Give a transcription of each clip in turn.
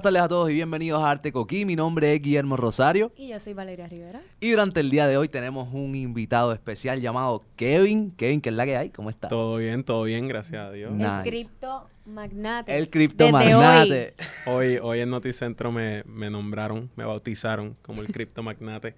Buenas tardes a todos y bienvenidos a Arte Coquí. Mi nombre es Guillermo Rosario. Y yo soy Valeria Rivera. Y durante el día de hoy tenemos un invitado especial llamado Kevin. Kevin, ¿qué es la que hay? ¿Cómo está? Todo bien, todo bien, gracias a Dios. Nice. El cripto magnate. El cripto magnate. Hoy, hoy en Noticentro me, me nombraron, me bautizaron como el cripto magnate.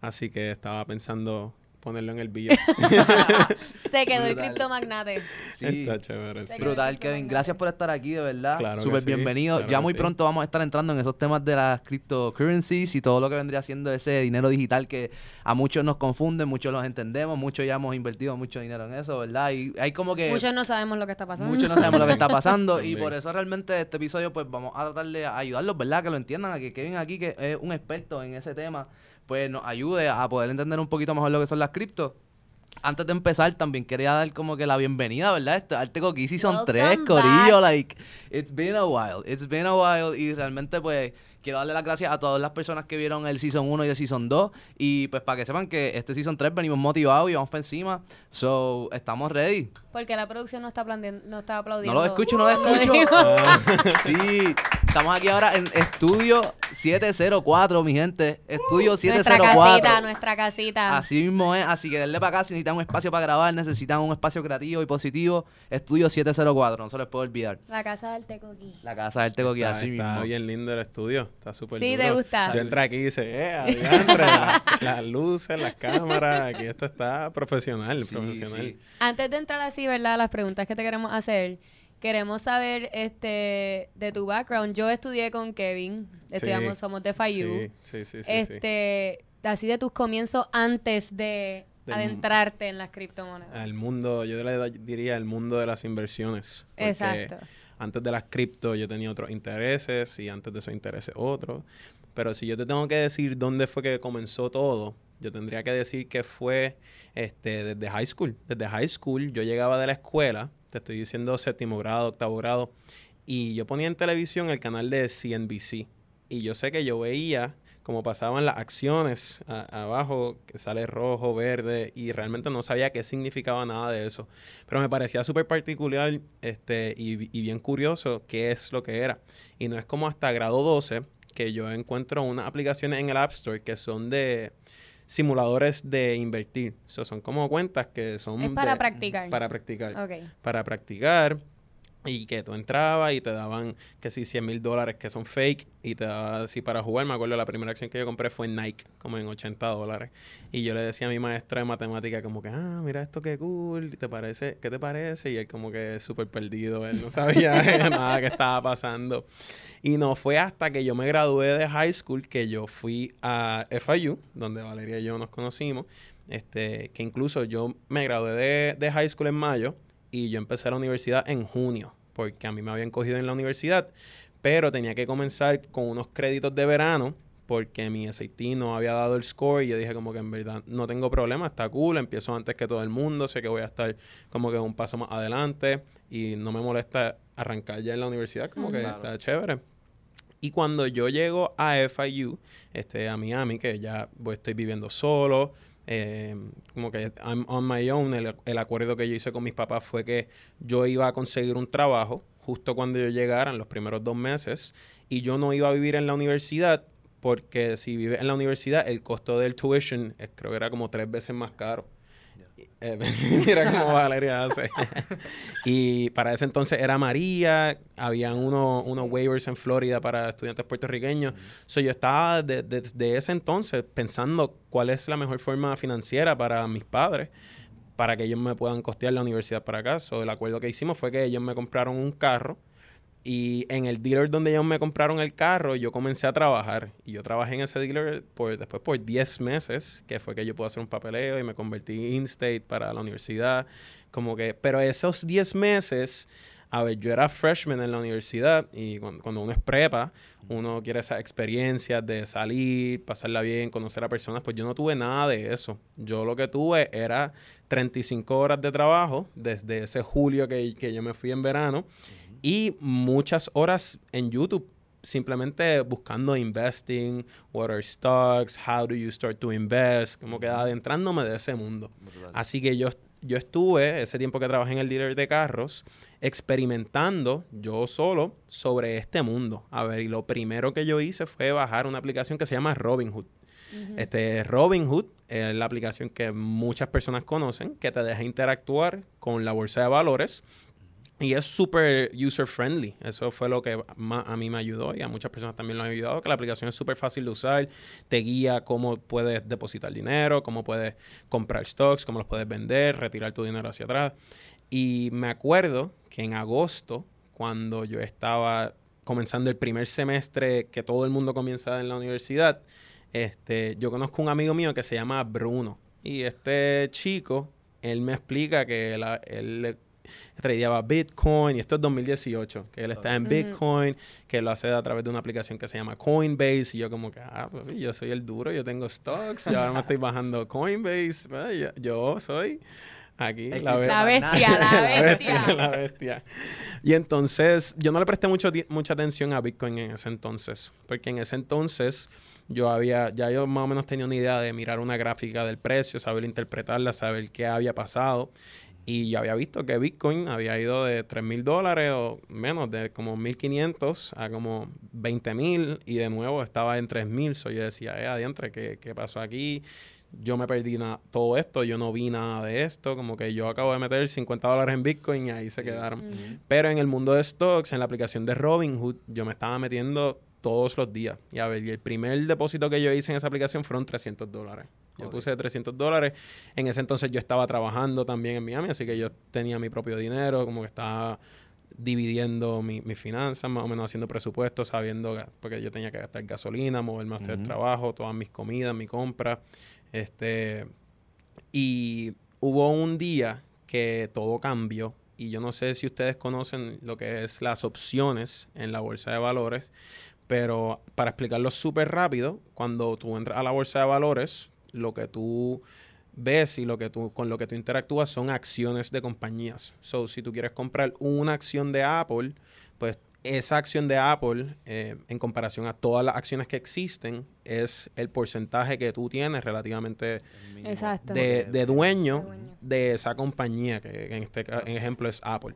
Así que estaba pensando ponerlo en el bio. hoy. Se quedó el Brutal. cripto magnate. Sí. Está chévere. sí. Brutal, Kevin. Gracias por estar aquí, de verdad. Claro Súper sí, bienvenido. claro ya muy sí. pronto vamos a estar entrando en esos temas de las cryptocurrencies y todo lo que vendría siendo ese dinero digital que a muchos nos confunde, muchos los entendemos, muchos ya hemos invertido mucho dinero en eso, ¿verdad? Y hay como que... Muchos no sabemos lo que está pasando. Muchos no sabemos lo que está pasando y por eso realmente este episodio pues vamos a tratar de ayudarlos, ¿verdad? Que lo entiendan, a que Kevin aquí, que es un experto en ese tema, pues nos ayude a poder entender un poquito mejor lo que son las criptos. Antes de empezar, también quería dar como que la bienvenida, ¿verdad? Este Arte Season Welcome 3, Corillo, like, it's been a while, it's been a while y realmente pues quiero darle las gracias a todas las personas que vieron el Season 1 y el Season 2 y pues para que sepan que este Season 3 venimos motivados y vamos para encima, so, estamos ready. Porque la producción no está, aplaudiendo, no está aplaudiendo. No lo escucho, no lo escucho. Sí, estamos aquí ahora en estudio 704, mi gente. Estudio Nuestra 704. casita, nuestra casita. Así mismo es, así que denle para acá si necesitan un espacio para grabar, necesitan un espacio creativo y positivo. Estudio 704, no se les puede olvidar. La casa del Tecoqui. La casa del Teco aquí, está, así está mismo. bien lindo el estudio. Está súper Sí, duro. ¿te gusta? Yo entré aquí y dice, eh, adiantre, la- las luces, las cámaras. Aquí esto está profesional, Sí, profesional. sí. Antes de entrar así, ¿verdad? Las preguntas que te queremos hacer. Queremos saber este de tu background. Yo estudié con Kevin. Estudiamos, Sí. somos de FIU. Sí, sí, sí, sí, sí. este, así de tus comienzos antes de Del- adentrarte en las criptomonedas. Al mundo, yo le diría el mundo de las inversiones. Exacto. Antes de las cripto yo tenía otros intereses y antes de esos intereses otros. Pero si yo te tengo que decir dónde fue que comenzó todo, yo tendría que decir que fue este, desde high school. Desde high school yo llegaba de la escuela, te estoy diciendo séptimo grado, octavo grado, y yo ponía en televisión el canal de CNBC. Y yo sé que yo veía cómo pasaban las acciones a- abajo, que sale rojo, verde, y realmente no sabía qué significaba nada de eso. Pero me parecía súper particular este, y, y bien curioso qué es lo que era. Y no es como hasta grado 12 que yo encuentro unas aplicaciones en el App Store que son de simuladores de invertir. O sea, son como cuentas que son... Es para de- practicar. Para practicar para practicar y que tú entrabas y te daban que si 100 mil dólares que son fake y te daban así para jugar. Me acuerdo la primera acción que yo compré fue en Nike, como en 80 dólares. Y yo le decía a mi maestra de matemática como que, ah, mira esto qué cool, ¿te parece? ¿Qué te parece? Y él como que súper perdido, él no sabía nada que estaba pasando. Y no fue hasta que yo me gradué de high school que yo fui a FIU, donde Valeria y yo nos conocimos. Este, que incluso yo me gradué de, de high school en mayo y yo empecé la universidad en junio, porque a mí me habían cogido en la universidad, pero tenía que comenzar con unos créditos de verano porque mi SAT no había dado el score y yo dije como que en verdad no tengo problema, está cool, empiezo antes que todo el mundo, sé que voy a estar como que un paso más adelante y no me molesta arrancar ya en la universidad, como que Claro. está chévere. Y cuando yo llego a FIU, este, a Miami, que ya voy- estoy viviendo solo, eh, como que I'm on my own, el, el acuerdo que yo hice con mis papás fue que yo iba a conseguir un trabajo justo cuando yo llegara, en los primeros dos meses, y yo no iba a vivir en la universidad porque si vives en la universidad, el costo del tuition eh, creo que era como tres veces más caro. Eh, mira cómo Valeria hace. y para ese entonces era María, habían uno- unos waivers en Florida para estudiantes puertorriqueños. So, yo estaba de- de- desde ese entonces pensando cuál es la mejor forma financiera para mis padres para que ellos me puedan costear la universidad para acá. So, el acuerdo que hicimos fue que ellos me compraron un carro y en el dealer donde ellos me compraron el carro, yo comencé a trabajar. Y yo trabajé en ese dealer por, después por 10 meses, que fue que yo pude hacer un papeleo y me convertí in-state para la universidad. Como que, pero esos 10 meses, a ver, yo era freshman en la universidad y cuando, cuando uno es prepa, uno quiere esas experiencias de salir, pasarla bien, conocer a personas, pues yo no tuve nada de eso. Yo lo que tuve era 35 horas de trabajo desde ese julio que, que yo me fui en verano y muchas horas en YouTube simplemente buscando investing, what are stocks, how do you start to invest, como que adentrándome de ese mundo. Así que yo, yo estuve, ese tiempo que trabajé en el dealer de carros, experimentando yo solo sobre este mundo. A ver, y lo primero que yo hice fue bajar una aplicación que se llama Robinhood. Este Robinhood es la aplicación que muchas personas conocen, que te deja interactuar con la bolsa de valores y es súper user friendly. Eso fue lo que más a mí me ayudó y a muchas personas también lo han ayudado. Que la aplicación es súper fácil de usar. Te guía cómo puedes depositar dinero, cómo puedes comprar stocks, cómo los puedes vender, retirar tu dinero hacia atrás. Y me acuerdo que en agosto, cuando yo estaba comenzando el primer semestre que todo el mundo comienza en la universidad, este, yo conozco un amigo mío que se llama Bruno. Y este chico, él me explica que él tradeaba Bitcoin y esto es 2018, que él está en Bitcoin, que lo hace a través de una aplicación que se llama Coinbase y yo como que, ah, pues, yo soy el duro, yo tengo stocks, y ahora me estoy bajando Coinbase, yo, yo soy aquí la, bestia, la, bestia, la bestia. Y entonces yo no le presté mucho mucha atención a Bitcoin en ese entonces, porque en ese entonces yo había, ya yo más o menos tenía una idea de mirar una gráfica del precio, saber interpretarla, saber qué había pasado. Y yo había visto que Bitcoin había ido de 3 mil dólares o menos, de como 1.500 a como 20 mil y de nuevo estaba en 3 mil. So yo decía, eh, adiantre, ¿qué, ¿qué pasó aquí? Yo me perdí todo esto, yo no vi nada de esto, como que yo acabo de meter 50 dólares en Bitcoin y ahí se quedaron. Pero en el mundo de stocks, en la aplicación de Robinhood, yo me estaba metiendo todos los días. Y a ver, y el primer depósito que yo hice en esa aplicación fueron 300 dólares. Yo puse 300 dólares. En ese entonces yo estaba trabajando también en Miami, así que yo tenía mi propio dinero, como que estaba dividiendo mis finanzas, más o menos haciendo presupuestos, sabiendo, porque yo tenía que gastar gasolina, moverme hasta el trabajo, todas mis comidas, mi compra. Este, y hubo un día que todo cambió y yo no sé si ustedes conocen lo que es las opciones en la bolsa de valores, pero para explicarlo súper rápido, cuando tú entras a la bolsa de valores, lo que tú ves y lo que tú, con lo que tú interactúas son acciones de compañías. So, si tú quieres comprar una acción de Apple, pues esa acción de Apple, eh, en comparación a todas las acciones que existen, es el porcentaje que tú tienes relativamente de, dueño de esa compañía, que en este ejemplo es Apple.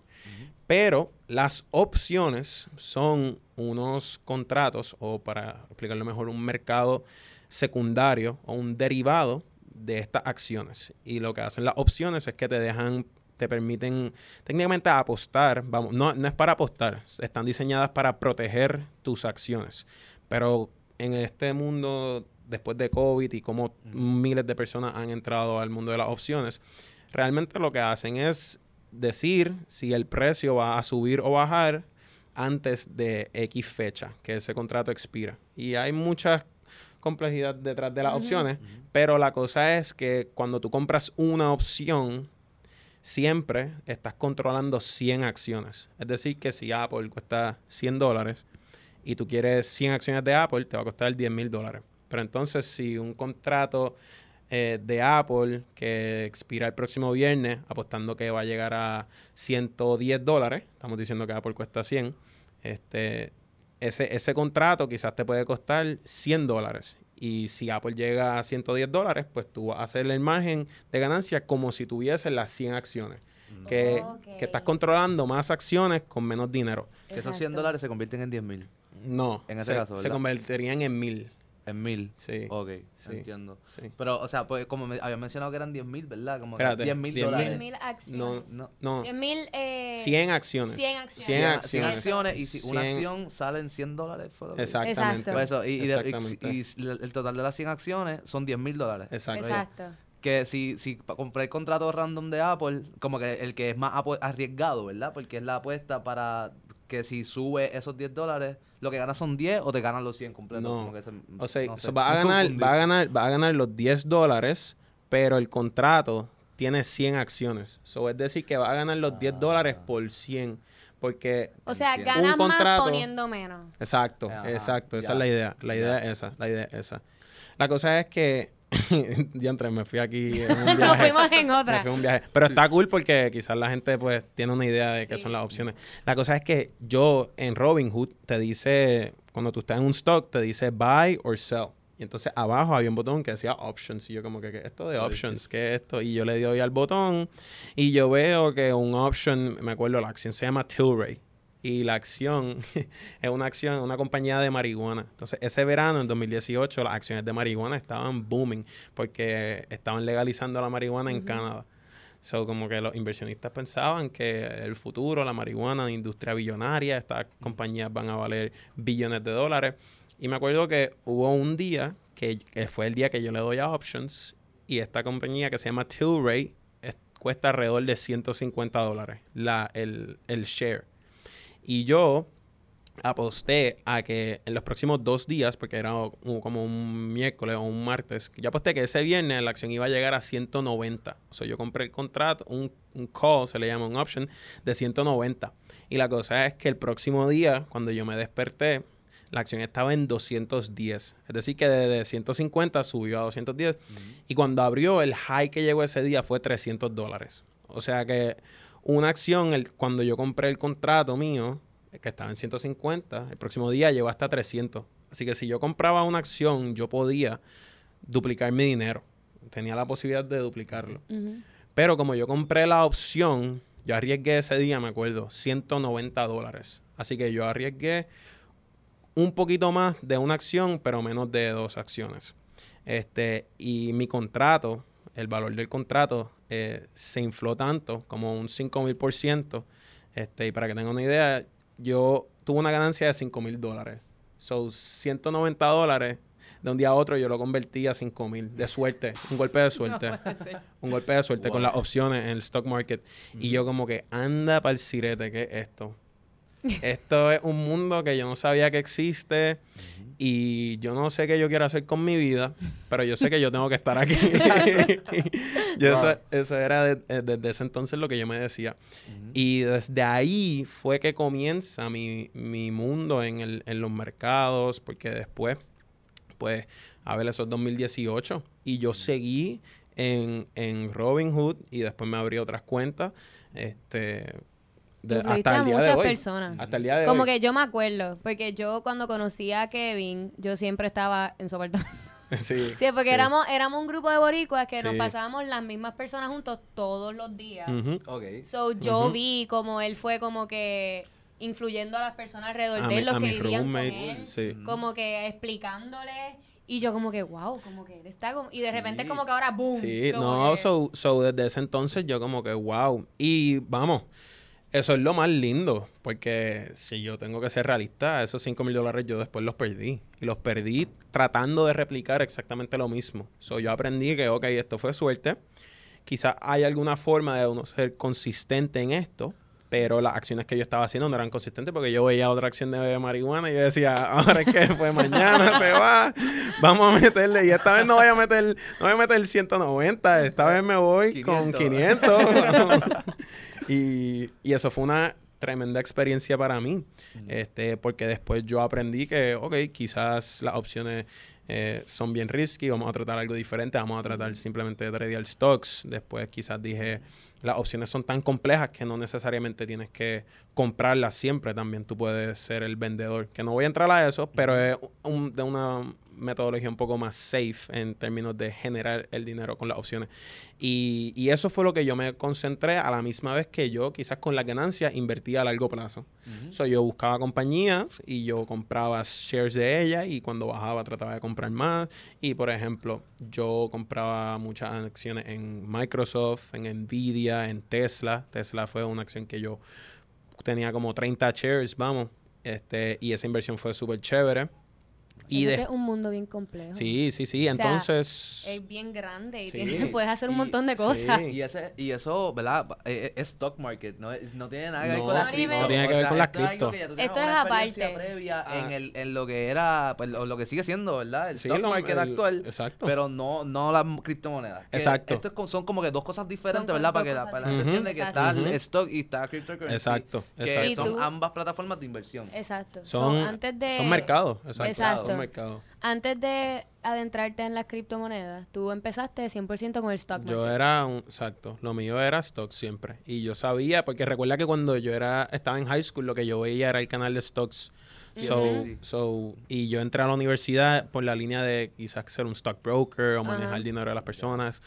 Pero las opciones son unos contratos, o para explicarlo mejor, un mercado secundario o un derivado de estas acciones. Y lo que hacen las opciones es que te dejan, te permiten técnicamente apostar, vamos, no, no es para apostar, están diseñadas para proteger tus acciones. Pero en este mundo, después de COVID y como miles de personas han entrado al mundo de las opciones, realmente lo que hacen es decir si el precio va a subir o bajar antes de X fecha, que ese contrato expira. Y hay muchas complejidad detrás de las opciones, pero la cosa es que cuando tú compras una opción, siempre estás controlando 100 acciones. Es decir, que si Apple cuesta 100 dólares y tú quieres 100 acciones de Apple, te va a costar 10 mil dólares. Pero entonces, si un contrato eh, de Apple que expira el próximo viernes, apostando que va a llegar a 110 dólares, estamos diciendo que Apple cuesta 100, este, ese, ese contrato quizás te puede costar 100 dólares. Y si Apple llega a 110 dólares, pues tú vas a hacer el margen de ganancia como si tuvieses las 100 acciones. Que, que, estás controlando más acciones con menos dinero. Esos 100 dólares se convierten en 10 mil. No, en ese caso, se convertirían en mil. En mil. Sí. Ok, entiendo. Pero, o sea, pues como me había mencionado que eran 10 mil, ¿verdad? Como 10 mil dólares. 10 mil acciones. No, no. 10 mil. Eh, 100 acciones. 100 acciones. 100 acciones. 100 acciones. Y si una acción sale en 100 dólares. Fue Exactamente. Pues eso, y, y, y, el total de las 100 acciones son 10 mil dólares. Exacto. Exacto. Que si, si compré el contrato random de Apple, como que el que es más arriesgado, ¿verdad? Porque es la apuesta para que si sube esos 10 dólares lo que ganas son 10 o te ganan los 100 completos. No. o sea, va, a ganar, va, a ganar, va a ganar los 10 dólares, pero el contrato tiene 100 acciones. So, es decir, que va a ganar los 10 dólares ah. por 100. Porque o sea, ganas más poniendo menos. Exacto, exacto. Esa es la idea. La idea es esa. La idea es esa. La cosa es que Diantre, me fui aquí en un viaje. Nos fuimos en otra. un viaje. Pero está cool porque quizás la gente pues tiene una idea de qué son las opciones. La cosa es que yo en Robinhood te dice, cuando tú estás en un stock, te dice buy or sell. Y entonces abajo había un botón que decía options. Y yo como que, ¿qué es esto de options? ¿Qué es esto? Y yo le doy al botón y yo veo que un option, me acuerdo, la acción se llama Tilray. Y la acción es una acción, una compañía de marihuana. Entonces, ese verano, en 2018, las acciones de marihuana estaban booming porque estaban legalizando la marihuana en Canadá. So, como que los inversionistas pensaban que el futuro, la marihuana, la industria billonaria, estas compañías van a valer billones de dólares. Y me acuerdo que hubo un día, que, que fue el día que yo le doy a Options, y esta compañía que se llama Tilray es- cuesta alrededor de 150 dólares la, el, el share. Y yo aposté a que en los próximos dos días, porque era como un miércoles o un martes, yo aposté que ese viernes la acción iba a llegar a 190. O sea, yo compré el contrato, un, un call, se le llama un option, de 190. Y la cosa es que el próximo día, cuando yo me desperté, la acción estaba en 210. Es decir, que de 150 subió a 210. Y cuando abrió, el high que llegó ese día fue 300 dólares. O sea que una acción, el, cuando yo compré el contrato mío, que estaba en 150, el próximo día llegó hasta 300. Así que si yo compraba una acción, yo podía duplicar mi dinero. Tenía la posibilidad de duplicarlo. Pero como yo compré la opción, yo arriesgué ese día, me acuerdo, 190 dólares. Así que yo arriesgué un poquito más de una acción, pero menos de dos acciones. Este, y mi contrato, el valor del contrato, eh, se infló tanto, como un 5 mil por ciento. Este, y para que tengan una idea, yo tuve una ganancia de 5 mil dólares. So, 190 dólares. De un día a otro yo lo convertí a 5 mil. De suerte. Un golpe de suerte. No. Un golpe de suerte con las opciones en el stock market. Y yo como que, anda para el sirete, ¿qué es esto? esto es un mundo que yo no sabía que existe y yo no sé qué yo quiero hacer con mi vida, pero yo sé que yo tengo que estar aquí. Yo Wow. eso, eso era de- eh, desde ese entonces lo que yo me decía. Y desde ahí fue que comienza mi, mi mundo en, el, en los mercados, porque después, pues, a ver, eso es 2018, y yo seguí en, en Robinhood y después me abrí otras cuentas, este, de- hasta a el día de hoy. personas. Hasta el día de Como hoy. que yo me acuerdo, porque yo cuando conocí a Kevin, yo siempre estaba en su apartamento. sí, Sí, porque sí. Éramos, éramos un grupo de boricuas que nos pasábamos las mismas personas juntos todos los días. Ok. So, yo vi como él fue como que influyendo a las personas alrededor A, de mi- él, los que vivían con él, sí. como que explicándoles. Y yo como que, wow, como que él está como... Y de repente Sí. como que ahora, boom. Sí, no, que- so, so desde ese entonces yo como que wow. Y vamos, eso es lo más lindo, porque si yo tengo que ser realista, esos 5 mil dólares yo después los perdí. Y los perdí tratando de replicar exactamente lo mismo. So yo aprendí que, ok, esto fue suerte. Quizás hay alguna forma de uno ser consistente en esto, pero las acciones que yo estaba haciendo no eran consistentes porque yo veía otra acción de marihuana y yo decía, ahora es que fue mañana, se va, vamos a meterle. Y esta vez no voy a meter, no voy a meter 190, esta vez me voy con 500. y, y eso fue una tremenda experiencia para mí, este, porque después yo aprendí que, ok, quizás las opciones eh, son bien risky, vamos a tratar algo diferente, vamos a tratar simplemente de tradear stocks. Después quizás dije, las opciones son tan complejas que no necesariamente tienes que comprarlas siempre, también tú puedes ser el vendedor. Que no voy a entrar a eso, pero es un- de una metodología un poco más safe en términos de generar el dinero con las opciones. Y, y eso fue lo que yo me concentré a la misma vez que yo quizás con las ganancias invertía a largo plazo. So, yo buscaba compañías y yo compraba shares de ellas y cuando bajaba trataba de comprar más. Y por ejemplo, yo compraba muchas acciones en Microsoft, en Nvidia, en Tesla. Tesla fue una acción que yo tenía como 30 shares, vamos. Este, y esa inversión fue súper chévere. Y de, es un mundo bien complejo. sí, sí, sí. O sea, Entonces... Es bien grande y Sí. puedes hacer un Y- montón de cosas. sí. Y, ese, y eso, ¿verdad? Eh, eh, Es stock market, no, es- no tiene nada que ver No, con las no cripto. tiene que ver con las esto es cripto. Esto aparte. previa Ah. en, el, en lo que era, pues lo, lo que sigue siendo, ¿verdad? El Sí, stock lo- market el- actual. exacto. Pero no, no las criptomonedas. Que Exacto. Esto es son como que dos cosas diferentes, Son ¿verdad? Para que la, para gente entienda que está el stock y está cryptocurrency. Exacto, Que exacto. Son ambas plataformas de inversión. Exacto. Son, So, antes de... son mercados, exacto. Exacto. mercado. Antes de adentrarte en las criptomonedas, tú empezaste 100% con el stock market. Yo era un, exacto, lo mío era stock siempre. Y yo sabía, porque recuerda que cuando yo era estaba en high school, lo que yo veía era el canal de stocks. So, so, y yo entré a la universidad por la línea de quizás ser un stockbroker o manejar el dinero de las personas.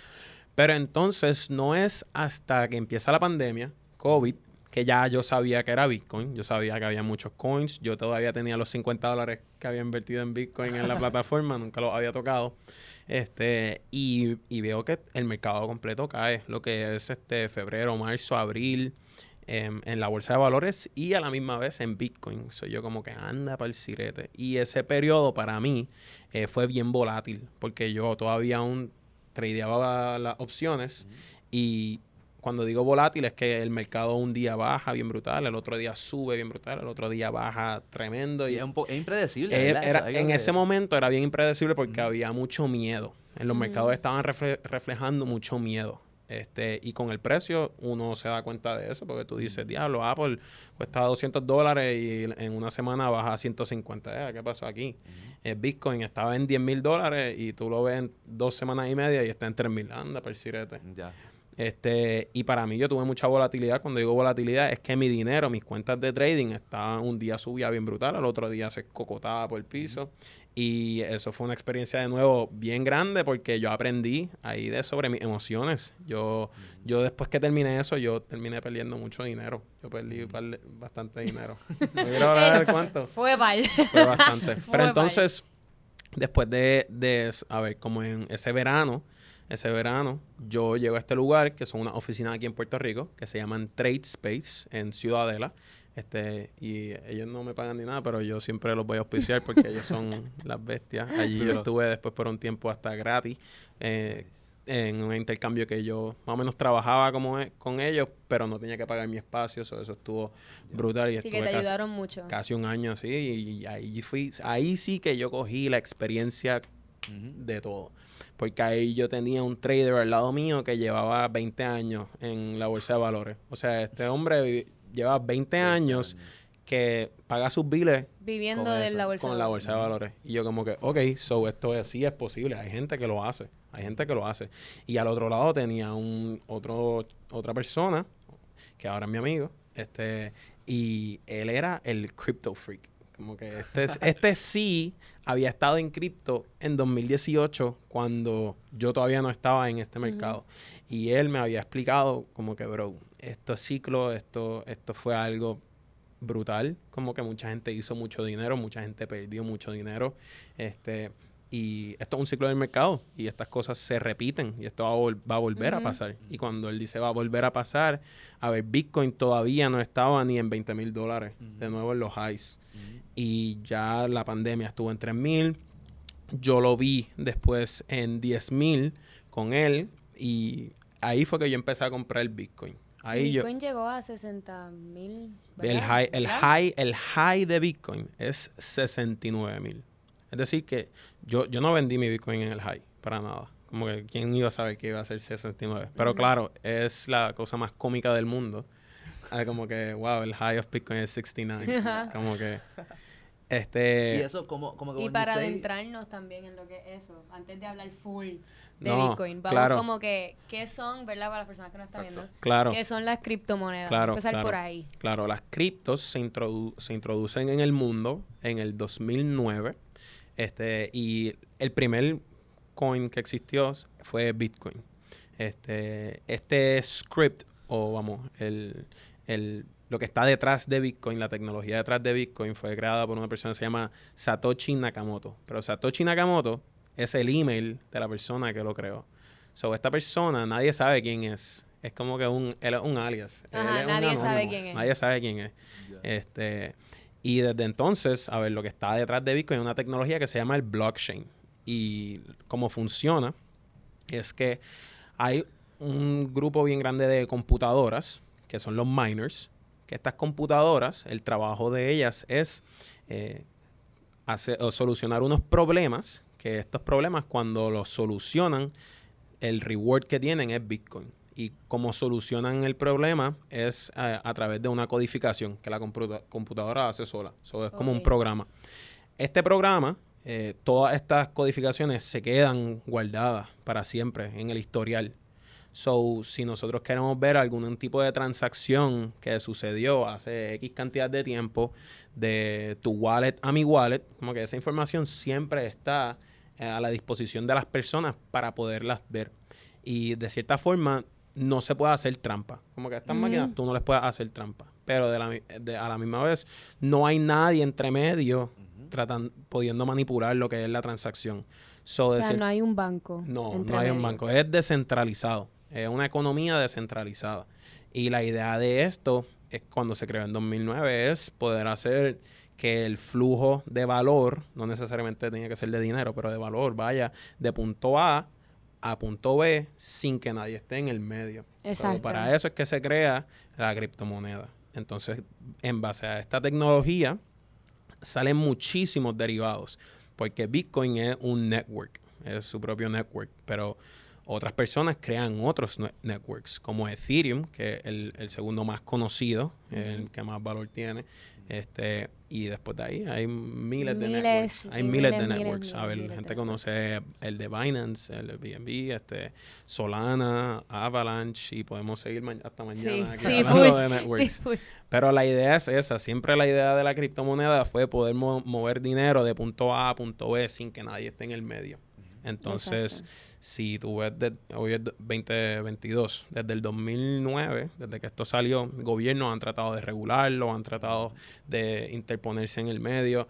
Pero entonces no es hasta que empieza la pandemia, COVID, que ya yo sabía que era Bitcoin. Yo sabía que había muchos coins. Yo todavía tenía los 50 dólares que había invertido en Bitcoin en la plataforma. Nunca los había tocado. Este, y, y veo que el mercado completo cae. Lo que es este febrero, marzo, abril. em, en la bolsa de valores y a la misma vez en Bitcoin. Soy yo como que anda para el sirete. Y ese periodo para mí eh, fue bien volátil porque yo todavía aún tradeaba las opciones y cuando digo volátil es que el mercado un día baja bien brutal, el otro día sube bien brutal, el otro día baja tremendo. Sí, y es, un po- es impredecible. eh, era- en que- ese momento era bien impredecible porque había mucho miedo. En los mercados estaban refle- reflejando mucho miedo. Este, y con el precio uno se da cuenta de eso porque tú dices, diablo, Apple cuesta 200 dólares y en una semana baja a 150. Eh, ¿Qué pasó aquí? El Bitcoin estaba en 10 mil dólares y tú lo ves en dos semanas y media y está en 3 mil. Anda, por sirete. Ya. Este, y para mí yo tuve mucha volatilidad. Cuando digo volatilidad es que mi dinero, mis cuentas de trading estaban un día subía bien brutal, al otro día se cocotaba por el piso. Y eso fue una experiencia de nuevo bien grande porque yo aprendí ahí de sobre mis emociones. Yo, yo después que terminé eso, yo terminé perdiendo mucho dinero. Yo perdí bastante dinero. No quiero hablar de cuánto. Fue mal. Fue bastante. Fue Pero mal. entonces, después de, de, a ver, como en ese verano, ese verano, yo llego a este lugar, que son unas oficinas aquí en Puerto Rico, que se llaman Trade Space, en Ciudadela. Este, y ellos no me pagan ni nada, pero yo siempre los voy a auspiciar porque ellos son las bestias. Allí yo estuve después por un tiempo hasta gratis. eh, en un intercambio que yo más o menos trabajaba como e- con ellos, pero no tenía que pagar mi espacio, so eso estuvo brutal y Así que te casi- ayudaron mucho. casi un año así y, ahí fui ahí sí que yo cogí la experiencia De todo. Porque ahí yo tenía un trader al lado mío que llevaba 20 años en la bolsa de valores. O sea este hombre lleva 20 años que paga sus biles Viviendo Con de eso, la bolsa. con de la valores. bolsa de valores. Y yo como que ok so esto es, sí es posible. Hay gente que lo hace. Hay gente que lo hace. Y al otro lado tenía un otro otra persona que ahora es mi amigo este y él era el crypto freak. Como que este, este sí había estado en cripto en 2018 cuando yo todavía no estaba en este mercado. Y él me había explicado como que bro esto es ciclo esto esto fue algo brutal, como que mucha gente hizo mucho dinero, mucha gente perdió mucho dinero, este y esto es un ciclo del mercado y estas cosas se repiten y esto va a, vol- va a volver a pasar. Y cuando él dice va a volver a pasar, a ver, Bitcoin todavía no estaba ni en 20 mil dólares, de nuevo en los highs. Y ya la pandemia estuvo en 3 mil. Yo lo vi después en 10 mil con él y ahí fue que yo empecé a comprar el Bitcoin. Ahí yo, Bitcoin llegó a 60 mil. el high, el high, el high de Bitcoin es 69 mil. Es decir, que yo, yo no vendí mi Bitcoin en el high, para nada. Como que quién iba a saber que iba a ser 69. Pero claro, es la cosa más cómica del mundo. Ah, como que, wow, el high of Bitcoin es 69. Ajá. como que, Y este, eso, como, como que Y para adentrarnos también en lo que es eso, antes de hablar full de No, Bitcoin, vamos claro. como que, ¿qué son, verdad, para las personas que nos están viendo? claro. ¿Qué son las criptomonedas? Claro, Vamos a empezar claro. por ahí. Claro, las criptos se, introdu- se introducen en el mundo en el 2009. Este, y el primer coin que existió fue Bitcoin. Este, este script, o vamos, el, el- lo que está detrás de Bitcoin, la tecnología detrás de Bitcoin, fue creada por una persona que se llama Satoshi Nakamoto. Pero Satoshi Nakamoto es el email de la persona que lo creó. So, esta persona, nadie sabe quién es. Es como que un, él es un alias. Él Ajá, un nadie sabe quién es. Nadie sabe quién es. Este, y desde entonces, a ver, lo que está detrás de Bitcoin es una tecnología que se llama el blockchain. Y cómo funciona es que hay un grupo bien grande de computadoras, que son los miners, que estas computadoras, el trabajo de ellas es eh, hacer- o solucionar unos problemas, que estos problemas cuando los solucionan, el reward que tienen es Bitcoin. Y cómo solucionan el problema es eh, a través de una codificación que la computa- computadora hace sola. So, es como un programa. Este programa eh, todas estas codificaciones se quedan guardadas para siempre en el historial. So, si nosotros queremos ver algún tipo de transacción que sucedió hace X cantidad de tiempo de tu wallet a mi wallet, como que esa información siempre está eh, a la disposición de las personas para poderlas ver. Y de cierta forma, no se puede hacer trampa. Como que a estas máquinas tú no les puedes hacer trampa. Pero de la, de- a la misma vez, no hay nadie entre medio tratan, pudiendo manipular lo que es la transacción. So, O sea, no hay un banco. no, no hay un banco. Es descentralizado. Es una economía descentralizada. Y la idea de esto es cuando se creó en 2009 es poder hacer que el flujo de valor, no necesariamente tenía que ser de dinero, pero de valor, vaya de punto A a punto B sin que nadie esté en el medio. Exacto. para eso es que se crea la criptomoneda. Entonces, en base a esta tecnología, salen muchísimos derivados, porque Bitcoin es un network, es su propio network, pero otras personas crean otros ne- networks, como Ethereum, que es el, el segundo más conocido, el que más valor tiene, este y después de ahí hay miles, de networks, hay miles, de networks. miles, a ver, la gente conoce el de Binance, el de BNB, este, Solana, Avalanche, y podemos seguir ma- hasta mañana Sí, aquí sí, hablando de networks. Sí. Pero la idea es esa. Siempre la idea de la criptomoneda fue poder mo- mover dinero de punto A a punto B sin que nadie esté en el medio. Entonces, Exacto. Si tú ves, de- hoy es do- 2022, desde el 2009, desde que esto salió, gobiernos han tratado de regularlo, han tratado de interponerse en el medio,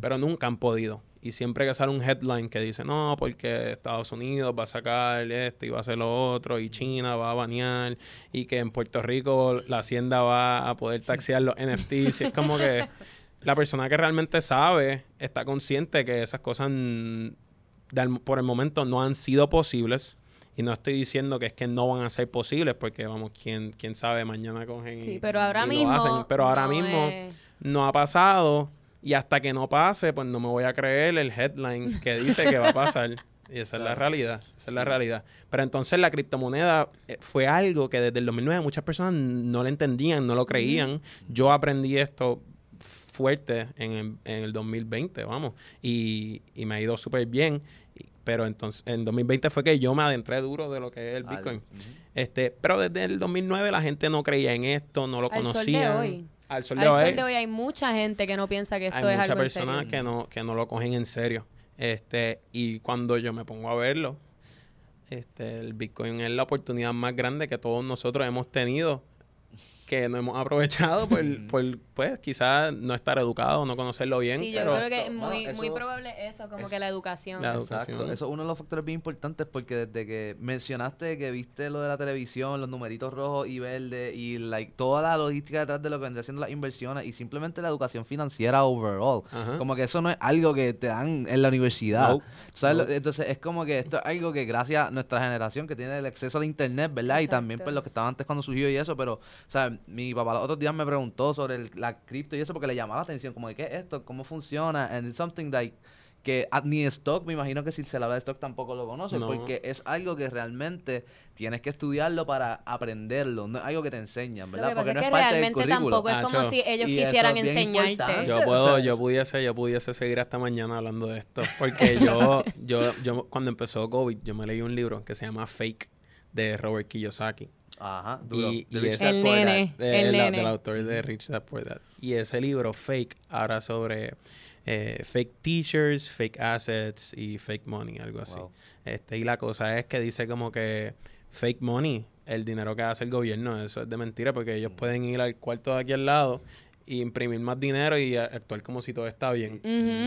pero nunca han podido. Y siempre que sale un headline que dice, no, porque Estados Unidos va a sacar esto y va a hacer lo otro, y China va a banear, y que en Puerto Rico la hacienda va a poder taxear los NFTs, y es como que la persona que realmente sabe está consciente que esas cosas por el momento no han sido posibles. Y no estoy diciendo que es que no van a ser posibles, porque vamos, quién, quién sabe, mañana cogen y, Sí, pero ahora y lo mismo. hacen. Pero ahora no mismo es- no ha pasado. Y hasta que no pase, pues no me voy a creer el headline que dice que va a pasar. Y esa es la realidad. Esa es la realidad. Pero entonces la criptomoneda eh, fue algo que desde el 2009 muchas personas no lo entendían, no lo creían. Yo aprendí esto fuerte en el, en el 2020, vamos. Y, y me ha ido súper bien. Pero entonces, en 2020 fue que yo me adentré duro de lo que es el Al- Bitcoin. Este, pero desde el 2009 la gente no creía en esto, no lo Al sol de conocía. hoy. Al sol Al de hoy. sol de hoy hay mucha gente que no piensa que esto hay es muchas algo en personas serio. que no, que no lo cogen en serio. Este, y cuando yo me pongo a verlo, este, el Bitcoin es la oportunidad más grande que todos nosotros hemos tenido, que no hemos aprovechado por, por pues, quizás no estar educado, no conocerlo bien. Sí, yo pero creo que es No, muy, eso- muy probable eso, como que la educación. La Exacto. educación. Eso es uno de los factores bien importantes porque desde que mencionaste que viste lo de la televisión, los numeritos rojos y verdes y like, toda la logística detrás de lo que vendría siendo las inversiones y simplemente la educación financiera overall. Ajá. Como que eso no es algo que te dan en la universidad. Nope. ¿Tú sabes? Entonces es como que esto es algo que gracias a nuestra generación que tiene el acceso al internet, ¿verdad? Y también pues Exacto. los que estaban antes cuando surgió y eso, pero, o mi papá los otros días me preguntó sobre el- la cripto y eso porque le llamaba la atención, como de qué es esto, cómo funciona, and it's something like que ah, ni stock, me imagino que si se habla de stock tampoco lo conoce, No. porque es algo que realmente tienes que estudiarlo para aprenderlo, no es algo que te enseñan, Lo ¿verdad? que porque pasa no es es que parte del realmente currículo. tampoco es como Acho. si ellos Y quisieran es enseñarte. Yo O puedo, sea, yo es- pudiese, yo pudiese seguir hasta mañana hablando de esto. Porque yo, yo, yo cuando empezó COVID, yo me leí un libro que se llama Fake de Robert Kiyosaki. Ajá, duro. Y- The y Rich esa- El de la- nene. del autor de Rich Dad Poor Dad. Y ese libro, Fake, habla sobre eh, fake teachers, fake assets y fake money, algo así. Wow. Este, y la cosa es que dice como que fake money, el dinero que hace el gobierno, eso es de mentira porque ellos pueden ir al cuarto de aquí al lado y imprimir más dinero y actuar como si todo está bien.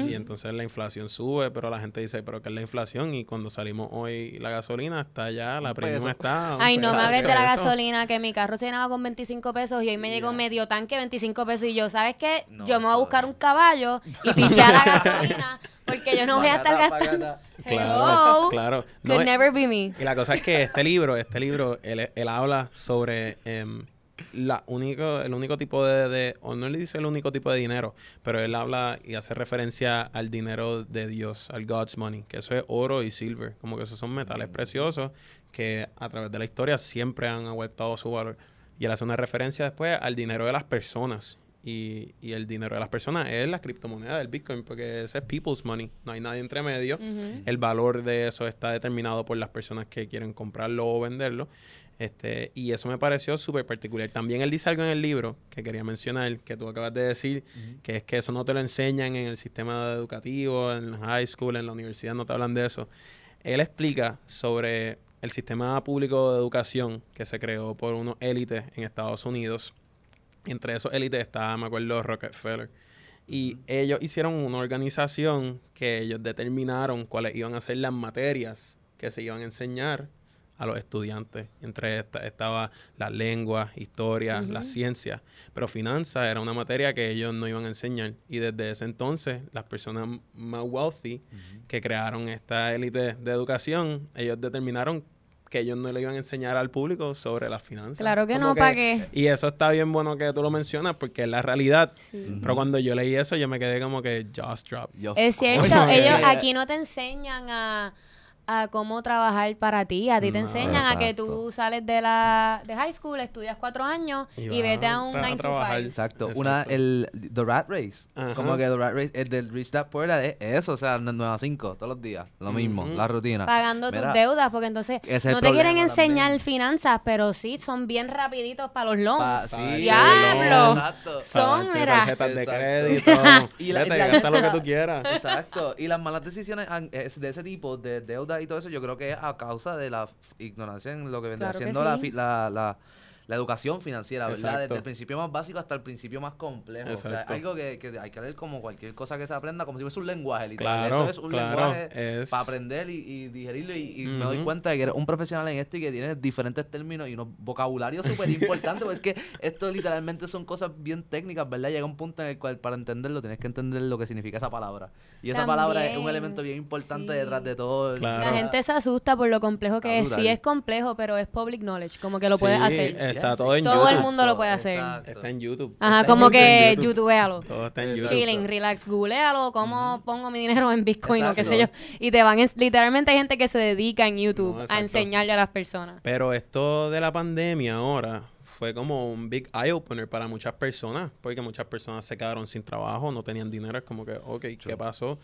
Y entonces la inflación sube, pero la gente dice, pero ¿qué es la inflación? Y cuando salimos hoy, la gasolina está ya, la premium peso. está... Ay, no me hables de la gasolina, que mi carro se llenaba con 25 pesos y hoy me llegó Ya. medio tanque 25 pesos y yo, ¿sabes qué? No, yo me voy a buscar no. un caballo y pinchar la gasolina porque yo no voy a estar gastando. Claro, Hello. claro. Could No, never be me. Y la cosa es que este libro, este libro, él, él habla sobre em, la único, el único tipo de, de- o no le dice el único tipo de dinero, pero él habla y hace referencia al dinero de Dios, al God's money, que eso es oro y silver, como que esos son metales preciosos que a través de la historia siempre han aguantado su valor. Y él hace una referencia después al dinero de las personas. y, y el dinero de las personas es la criptomoneda del Bitcoin, porque ese es people's money, no hay nadie entre medio. El valor de eso está determinado por las personas que quieren comprarlo o venderlo. Este, y eso me pareció súper particular. También él dice algo en el libro que quería mencionar, que tú acabas de decir, que es que eso no te lo enseñan en el sistema educativo, en la high school, en la universidad, no te hablan de eso. Él explica sobre el sistema público de educación que se creó por unos élites en Estados Unidos. Entre esos élites estaba, me acuerdo, Rockefeller. Y ellos hicieron una organización que ellos determinaron cuáles iban a ser las materias que se iban a enseñar a los estudiantes. Entre estas estaba las lenguas, historia, Ujú. las ciencias. Pero finanzas era una materia que ellos no iban a enseñar. Y desde ese entonces, las personas más wealthy que crearon esta élite de educación, ellos determinaron que ellos no le iban a enseñar al público sobre las finanzas. Claro que Como no, ¿para qué? Y eso está bien bueno que tú lo mencionas porque es la realidad. Sí. Pero cuando yo leí eso, yo me quedé como que jaws drop. Yo- Es cierto, ellos aquí no te enseñan a, a cómo trabajar para ti, a ti te enseñan a que tú sales de la de high school, estudias cuatro años Y vete a un tra- a 9 to trabajar. 5. Exacto. Exacto. Una, el The Rat Race. Ajá. Como que The Rat Race, el del Rich Dad Poor Dad es eso, o sea, 9 a 5 todos los días. Lo mismo, la rutina. Pagando Mira, tus deudas, porque entonces no te quieren enseñar también. finanzas, pero sí, son bien rapiditos para los loans. Pa- sí, ¡Diablo! Exacto. Son, mira. tarjetas de crédito. Y la- Vete, y la- gasta lo que tú quieras. Exacto. Y las malas decisiones de ese tipo, de deuda y todo eso, yo creo que es a causa de la ignorancia en lo que vendría Claro siendo la, sí. la, la, la educación financiera, ¿verdad? Exacto. Desde el principio más básico hasta el principio más complejo. O sea, algo que, que hay que leer como cualquier cosa que se aprenda, como si fuese un lenguaje, literal. Claro, eso es un claro, lenguaje es- para aprender y, y digerirlo. Y, y me doy cuenta de que eres un profesional en esto y que tienes diferentes términos y unos vocabularios súper importantes. Porque es que esto literalmente son cosas bien técnicas, ¿verdad? Llega un punto en el cual para entenderlo tienes que entender lo que significa esa palabra. Y esa palabra es un elemento bien importante sí. detrás de todo. el- Claro. La gente se asusta por lo complejo que es. Sí es complejo, pero es public knowledge, como que lo puedes Sí, hacer. eh, Está todo en Todo el YouTube. mundo lo puede hacer. Exacto. Está en YouTube. Ajá, Está como que YouTube. youtubealo. Todo está en. YouTube. Chilling, relax, googlealo, cómo pongo mi dinero en Bitcoin o qué sé yo. Y te van, en- literalmente hay gente que se dedica en YouTube No, a enseñarle a las personas. Pero esto de la pandemia ahora fue como un big eye opener para muchas personas, porque muchas personas se quedaron sin trabajo, no tenían dinero, es como que, ok, ¿qué pasó?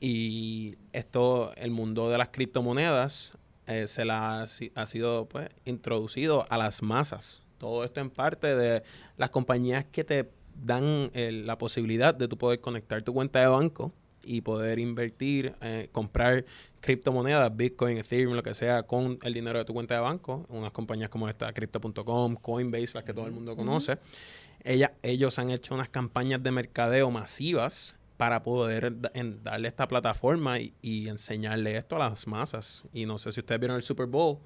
Y esto, el mundo de las criptomonedas eh, se la ha, si- ha sido pues introducido a las masas. Todo esto en parte de las compañías que te dan eh, la posibilidad de tú poder conectar tu cuenta de banco y poder invertir, eh, comprar criptomonedas, Bitcoin, Ethereum, lo que sea, con el dinero de tu cuenta de banco. Unas compañías como esta, Crypto.com, Coinbase, las que todo el mundo conoce. Ella- ellos han hecho unas campañas de mercadeo masivas para poder darle esta plataforma y, y enseñarle esto a las masas. Y no sé si ustedes vieron el Super Bowl,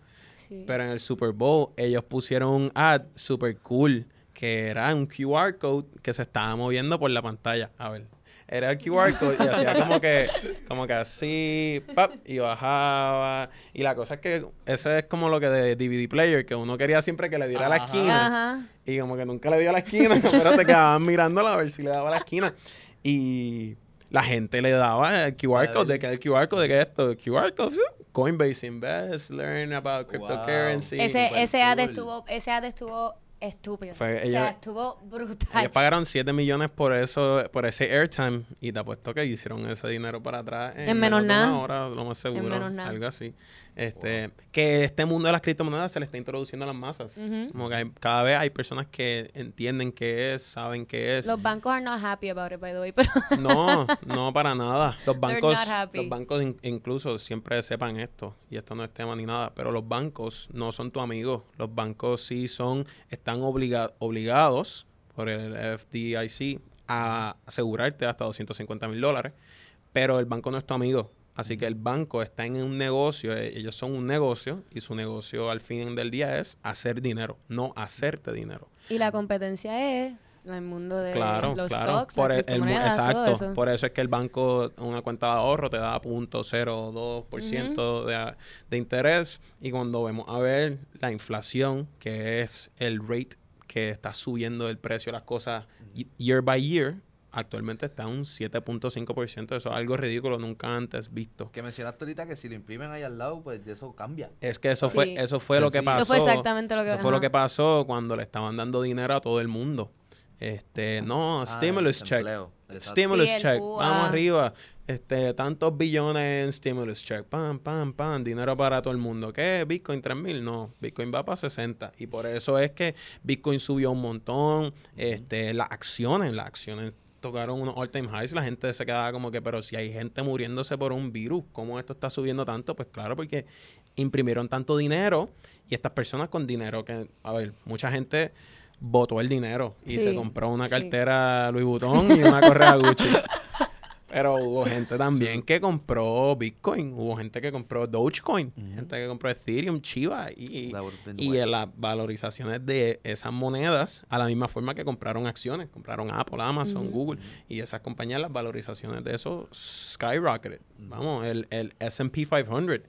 Sí. pero en el Super Bowl ellos pusieron un ad super cool que era un QR code que se estaba moviendo por la pantalla. A ver, era el QR code y hacía como que, como que así, pap, y bajaba. Y la cosa es que eso es como lo que de DVD player, que uno quería siempre que le diera a la esquina. Ajá. Y como que nunca le dio a la esquina, pero te quedaban mirándola a ver si le daba a la esquina. Y la gente le daba el QR code, de que el QR code, de que esto, QR code. Coinbase Invest, learn about cryptocurrency. Ese, super ese ad cool. estuvo, ese ad estuvo estúpido. Fue- o sea, ella- estuvo brutal. Ellos pagaron 7 millones por eso, por ese airtime, y te apuesto que hicieron ese dinero para atrás en, En menos nada. una hora, lo más seguro, menos nada. algo así. Este, que este mundo de las criptomonedas se le está introduciendo a las masas. Ujú. Como que hay- cada vez hay personas que entienden qué es, saben qué es. Los bancos are not happy about it, by the way, pero No, no para nada. Los bancos, not happy. los bancos in- incluso siempre sepan esto y esto no es tema ni nada, pero los bancos no son tu amigo. Los bancos sí son, están obliga- obligados por el FDIC a asegurarte hasta 250 mil dólares, pero el banco no es tu amigo. Así que el banco está en un negocio, eh, ellos son un negocio y su negocio al fin del día es hacer dinero, no hacerte dinero. y la competencia es el mundo de Claro, los claro. stocks, por las el, el mo- criptomonedas, todo exacto. eso. Por eso es que el banco, una cuenta de ahorro, te da .02% de, de interés. Y cuando vemos a ver la inflación, que es el rate que está subiendo el precio de las cosas year by year, actualmente está en un 7.5%. Eso es algo ridículo, nunca antes visto. Que mencionaste ahorita que si lo imprimen ahí al lado, pues eso cambia. Es que eso Sí. fue, eso fue lo que pasó. Eso fue exactamente lo que- Eso fue lo que pasó cuando le estaban dando dinero a todo el mundo. Este, no, Ah, stimulus check. Stimulus Sí, check. Vamos arriba. Este, tantos billones en stimulus check. Pam, pam, pam. Dinero para todo el mundo. ¿Qué? Bitcoin 3000. No. Bitcoin va para 60. Y por eso es que Bitcoin subió un montón. Este, las acciones, las acciones tocaron unos all time highs. La gente se quedaba como que, pero si hay gente muriéndose por un virus, ¿cómo esto está subiendo tanto? Pues claro, porque imprimieron tanto dinero y estas personas con dinero que, a ver, mucha gente botó el dinero y Sí, se compró una sí. cartera Louis Vuitton y una correa Gucci. Pero hubo gente también que compró Bitcoin, hubo gente que compró Dogecoin, gente que compró Ethereum, Chiva y, y en las valorizaciones de esas monedas a la misma forma que compraron acciones, compraron Apple, Amazon, Google y esas compañías, las valorizaciones de eso skyrocketed. Vamos, el, el S&P 500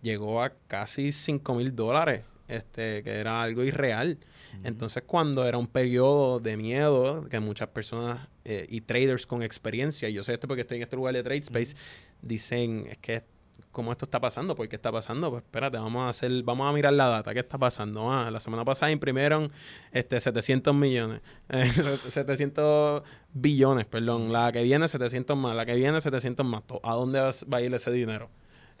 llegó a casi 5 mil dólares, este, que era algo irreal. Entonces, cuando era un periodo de miedo, que muchas personas eh, y traders con experiencia, y yo sé esto porque estoy en este lugar de Trade Space, dicen, es que, ¿cómo esto está pasando? ¿Por qué está pasando? Pues espérate, vamos a hacer, vamos a mirar la data, ¿qué está pasando? Ah, la semana pasada imprimieron este 700 millones, eh, 700 billones, perdón, la que viene 700 más, la que viene 700 más, ¿a dónde va a ir ese dinero?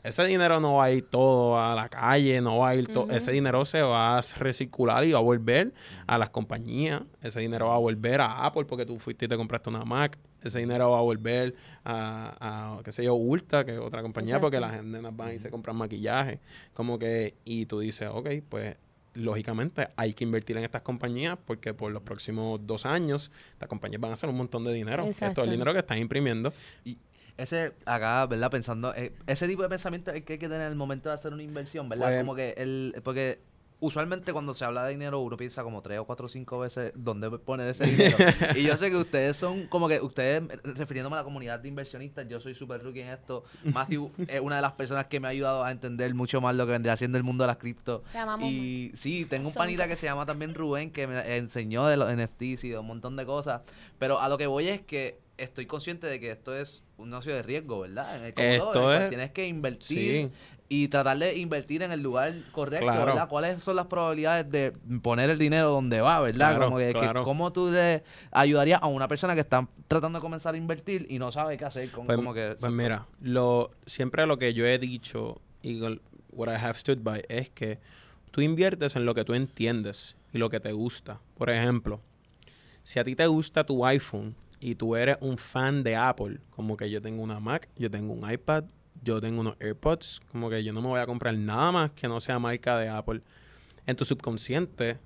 Ese dinero no va a ir todo a la calle, no va a ir todo. Ese dinero se va a recircular y va a volver a las compañías. Ese dinero va a volver a Apple porque tú fuiste y te compraste una Mac. Ese dinero va a volver a, a qué sé yo, Ulta, que es otra compañía, porque las nenas van y se compran maquillaje. Como que, y tú dices, ok, pues lógicamente hay que invertir en estas compañías porque por los próximos dos años estas compañías van a hacer un montón de dinero. Que Esto es Exacto. el dinero que están imprimiendo. Y ese, acá, ¿verdad? Pensando, eh, ese tipo de pensamiento es que hay que tener el momento de hacer una inversión, ¿verdad? Pues- como que el, porque usualmente cuando se habla de dinero uno piensa como tres o cuatro o cinco veces dónde poner ese dinero. y yo sé que ustedes son como que, ustedes, refiriéndome a la comunidad de inversionistas, yo soy súper rookie en esto. Matthew es una de las personas que me ha ayudado a entender mucho más lo que vendría siendo el mundo de las cripto. Te amamos. Y sí, tengo un panita que se llama también Rubén, que me enseñó de los NFTs y de un montón de cosas. Pero a lo que voy es que estoy consciente de que esto es un negocio de riesgo, ¿verdad? En el Esto todo, en el cual es- Tienes que invertir Sí. y tratar de invertir en el lugar correcto, Claro. ¿verdad? ¿Cuáles son las probabilidades de poner el dinero donde va, ¿verdad? Claro, como que. ¿Cómo tú le ayudarías a una persona que está tratando de comenzar a invertir y no sabe qué hacer con Pues, como que... pues mira, lo, siempre lo que yo he dicho y what I have stood by es que tú inviertes en lo que tú entiendes y lo que te gusta. Por ejemplo, si a ti te gusta tu iPhone y tú eres un fan de Apple, como que yo tengo una Mac, yo tengo un iPad, yo tengo unos AirPods, como que yo no me voy a comprar nada más que no sea marca de Apple. En tu subconsciente,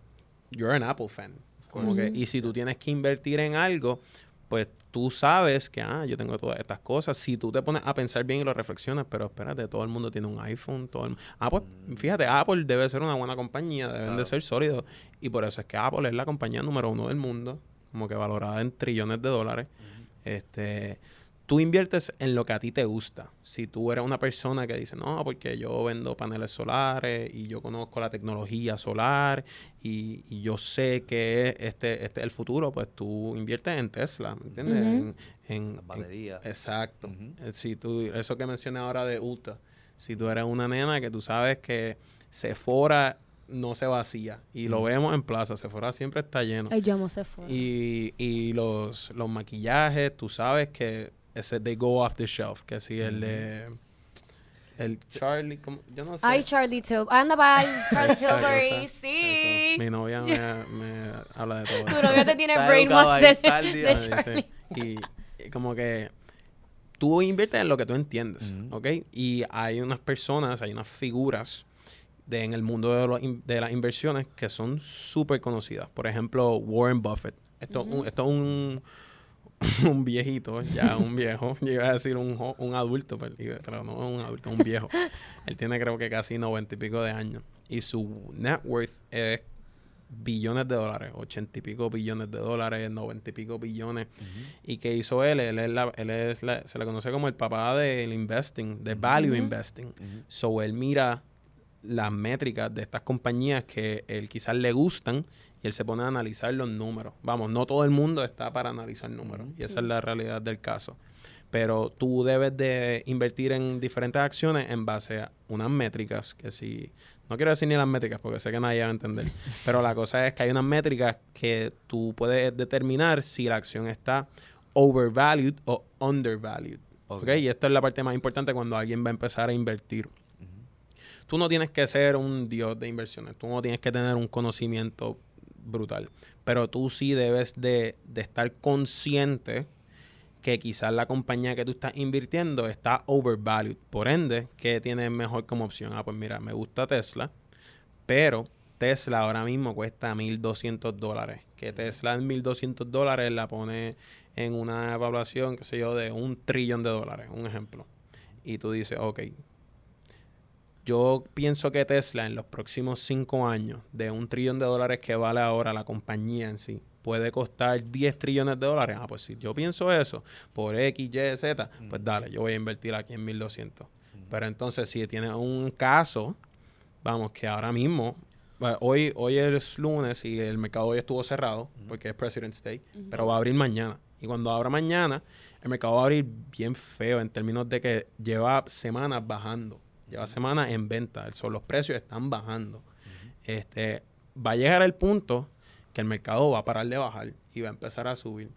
you're an Apple fan. Como que, y si tú tienes que invertir en algo, pues tú sabes que, ah, yo tengo todas estas cosas. Si tú te pones a pensar bien y lo reflexionas, pero espérate, todo el mundo tiene un iPhone, todo el Apple, fíjate, Apple debe ser una buena compañía, deben de ser sólidos. Y por eso es que Apple es la compañía número uno del mundo, como que valorada en trillones de dólares. Este, tú inviertes en lo que a ti te gusta. Si tú eres una persona que dice, no, porque yo vendo paneles solares y yo conozco la tecnología solar y, y yo sé que este, este es el futuro, pues tú inviertes en Tesla, ¿me entiendes? Ujú. En- en, baterías. exacto. Eh, Si tú, eso que mencioné ahora de Ulta, si tú eres una nena que tú sabes que Sephora no se vacía y lo vemos en plaza, Sephora siempre está lleno. Ay, yo amo Sephora. Y, y los, los maquillajes, tú sabes que ese they go off the shelf, que si el de el Charlie, ¿cómo? yo no sé. Ay, Charlie Tilbury. Anda, bye. Charlie Tilbury, sí. eso. Mi novia me, me habla de todo. Tu novia te tiene brainwash de, de Charlie. y, y como que tú inviertes en lo que tú entiendes. Y hay unas personas, hay unas figuras de, en el mundo de, de las inversiones que son súper conocidas. Por ejemplo, Warren Buffett. Esto, un- esto es un, un viejito, ya un viejo. Yo iba a decir un, un adulto, pero, no es un adulto, un viejo. Él tiene creo que casi noventa y pico de años. Y su net worth es billones de dólares, ochenta y pico billones de dólares, noventa y pico billones. ¿Y qué hizo él? Él es, la- él es la- se le conoce como el papá del investing, de value Ujú. investing. So él mira las métricas de estas compañías que él quizás le gustan y él se pone a analizar los números. Vamos, no todo el mundo está para analizar números y esa es la realidad del caso. Pero tú debes de invertir en diferentes acciones en base a unas métricas que si No quiero decir ni las métricas porque sé que nadie va a entender. Pero la cosa es que hay unas métricas que tú puedes determinar si la acción está overvalued o undervalued. Ok. ¿ok? Y esto es la parte más importante cuando alguien va a empezar a invertir. Tú no tienes que ser un dios de inversiones, tú no tienes que tener un conocimiento brutal, pero tú sí debes de, estar consciente que quizás la compañía que tú estás invirtiendo está overvalued. Por ende, ¿qué tienes mejor como opción? Ah, pues mira, me gusta Tesla, pero Tesla ahora mismo cuesta 1.200 dólares. Que Tesla en 1.200 dólares la pone en una evaluación, qué sé yo, de un trillón de dólares, un ejemplo. Y tú dices, ok, yo pienso que Tesla en los próximos cinco años, de un trillón de dólares que vale ahora la compañía en sí, puede costar 10 trillones de dólares. Ah, pues si yo pienso eso por X, Y, Z, pues dale, yo voy a invertir aquí en 1200. Pero entonces, si tienes un caso, vamos, que ahora mismo, bueno, hoy, hoy es lunes y el mercado hoy estuvo cerrado porque es President's Day, pero va a abrir mañana. Y cuando abra mañana, el mercado va a abrir bien feo en términos de que lleva semanas bajando. Lleva semanas en venta. Son, los precios están bajando. este, va a llegar el punto que el mercado va a parar de bajar y va a empezar a subir.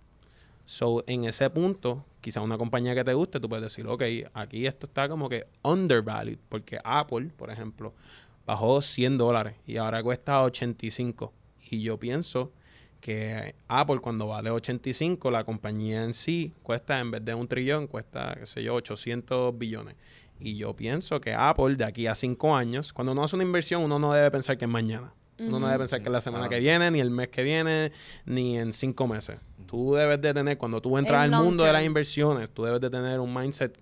So, en ese punto, quizá una compañía que te guste, tú puedes decir, ok, aquí esto está como que undervalued, porque Apple, por ejemplo, bajó 100 dólares y ahora cuesta 85. Y yo pienso que Apple cuando vale 85, la compañía en sí cuesta, en vez de un trillón, cuesta, qué sé yo, 800 billones. Y yo pienso que Apple de aquí a 5 años, cuando uno hace una inversión, uno no debe pensar que es mañana. Uno no debe pensar que es la semana que viene, ni el mes que viene, ni en 5 meses. Tú debes de tener, cuando tú entras El al mundo de las inversiones, tú debes de tener un mindset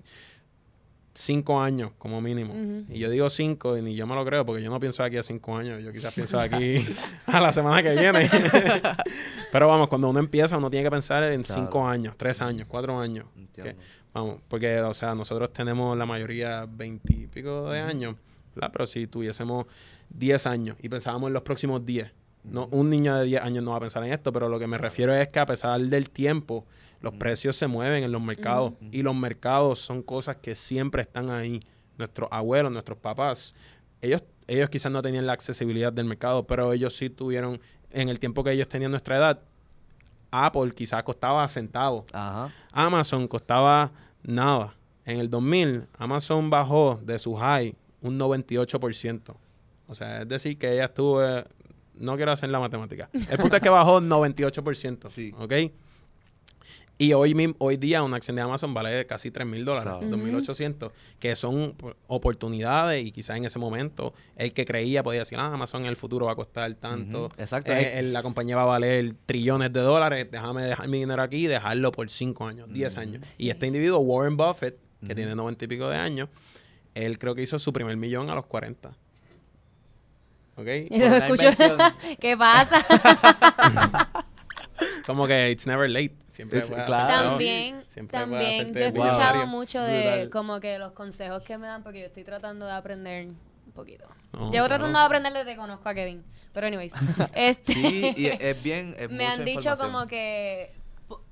5 años como mínimo. Y yo digo 5 y ni yo me lo creo porque yo no pienso aquí a 5 años. Yo quizás pienso aquí a la semana que viene. Pero vamos, cuando uno empieza, uno tiene que pensar en Claro. 5 años, 3 años, 4 años. Que- vamos, porque, o sea, nosotros tenemos la mayoría 20 y pico de años, ¿verdad? Pero si tuviésemos 10 años y pensábamos en los próximos 10, no, un niño de 10 años no va a pensar en esto, pero lo que me refiero es que a pesar del tiempo, los precios se mueven en los mercados y los mercados son cosas que siempre están ahí. Nuestros abuelos, nuestros papás, ellos, ellos quizás no tenían la accesibilidad del mercado, pero ellos sí tuvieron, en el tiempo que ellos tenían nuestra edad, Apple quizás costaba centavos. Ajá. Amazon costaba nada. En el 2000, Amazon bajó de su high un 98%. O sea, es decir, que ella estuvo... eh, no quiero hacer la matemática. El punto es que bajó 98%. Sí. ¿Ok? Y hoy, hoy día una acción de Amazon vale casi 3 mil dólares, Claro. 2.800, que son oportunidades y quizás en ese momento el que creía podía decir, ah, Amazon en el futuro va a costar tanto, exacto. eh, el- la compañía va a valer trillones de dólares, déjame dejar mi dinero aquí y dejarlo por 5 años, 10 años. Y este individuo, Warren Buffett, que tiene 90 y pico de años, él creo que hizo su primer millón a los 40. ¿Ok? Y lo escucho. ¿Qué pasa? Como que it's never late. Siempre Es- puedes claro. También, Siempre también yo he escuchado mucho de Brutal. como que los consejos que me dan porque yo estoy tratando de aprender un poquito. Llevo claro. tratando de aprender desde que conozco a Kevin. Pero anyways, este Sí, y es, es bien. es me mucha han dicho como que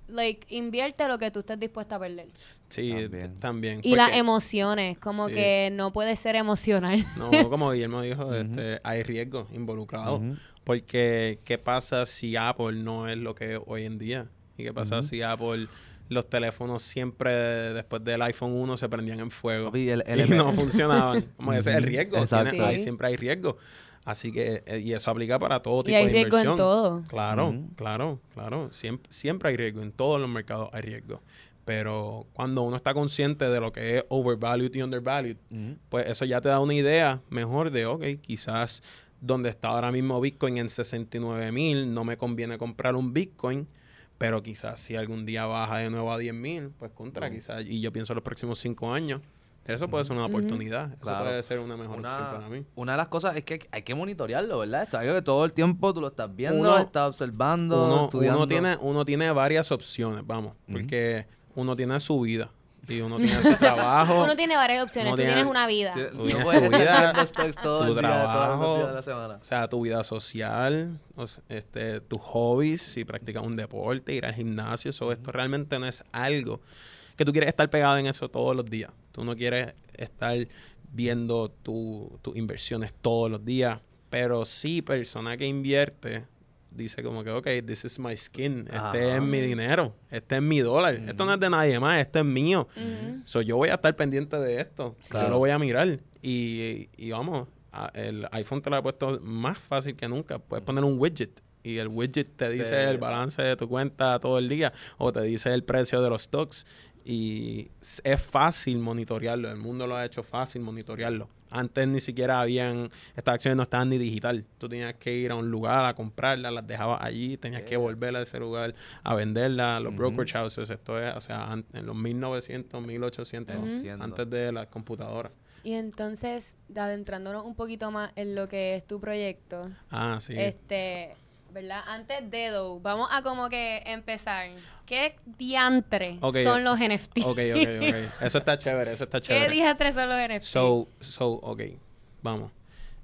like invierte lo que tú estés dispuesta a perder. Sí, También. también. Y las emociones, como Sí. que no puede ser emocional. No, como Guillermo dijo, este, hay riesgos involucrados. Ujú. Porque, ¿qué pasa si Apple no es lo que es hoy en día? ¿Y qué pasa si Apple, los teléfonos siempre después del iPhone 1 se prendían en fuego Papi, el- el y no funcionaban? Como ese es el riesgo. exacto. tiene- ahí siempre hay riesgo. Así que, eh, y eso aplica para todo y tipo hay de riesgo inversión. en todo. Claro, claro, claro. Siempre, siempre hay riesgo. En todos los mercados hay riesgo. Pero cuando uno está consciente de lo que es overvalued y undervalued, pues eso ya te da una idea mejor de, ok, quizás donde está ahora mismo Bitcoin en 69 mil, no me conviene comprar un Bitcoin, pero quizás si algún día baja de nuevo a 10 mil, pues contra, quizás, y yo pienso en los próximos cinco años, eso puede ser una oportunidad, eso Claro. puede ser una mejor opción para Una, mí. una de las cosas es que hay que monitorearlo, ¿verdad? Esto es algo que todo el tiempo tú lo estás viendo, Uno- estás observando, Uno, estudiando. uno tiene, uno tiene varias opciones, vamos, porque uno tiene su vida y uno tiene su trabajo. Uno tiene varias opciones, tú tiene- tienes una vida. Tú Tu no vida- puedes tu vida, todo tu día, trabajo, días de la semana. O sea, tu vida social, o sea, este, tus hobbies, si practicas un deporte, ir al gimnasio, eso, esto realmente no es algo que tú quieres estar pegado en eso todos los días. Tú no quieres estar viendo tu- tus inversiones todos los días. Pero sí, persona que invierte dice como que, ok, this is my skin. Este Ajá. es mi dinero. Este es mi dólar. Esto no es de nadie más. Esto es mío. So, yo voy a estar pendiente de esto. Claro. Yo lo voy a mirar. Y, y vamos, a- el iPhone te lo ha puesto más fácil que nunca. Puedes poner un widget. Y el widget te dice el balance de tu cuenta todo el día. O te dice el precio de los stocks. Y es fácil monitorearlo. El mundo lo ha hecho fácil monitorearlo. Antes ni siquiera habían... Estas acciones no estaban ni digital. Tú tenías que ir a un lugar a comprarlas. Las dejabas allí. Tenías que volver a ese lugar a venderlas. Los brokerage houses. Esto es, o sea, an- en los 1900, 1800. Ujú. Entiendo. Antes de las computadoras. Y entonces, adentrándonos un poquito más en lo que es tu proyecto, Ah, sí. este, ¿verdad? Antes de Doe, vamos a como que empezar. ¿Qué diantre son eh, los NFT? Ok, ok, ok. Eso está chévere, eso está ¿Qué chévere. diantre son los NFT? So, so, ok, vamos.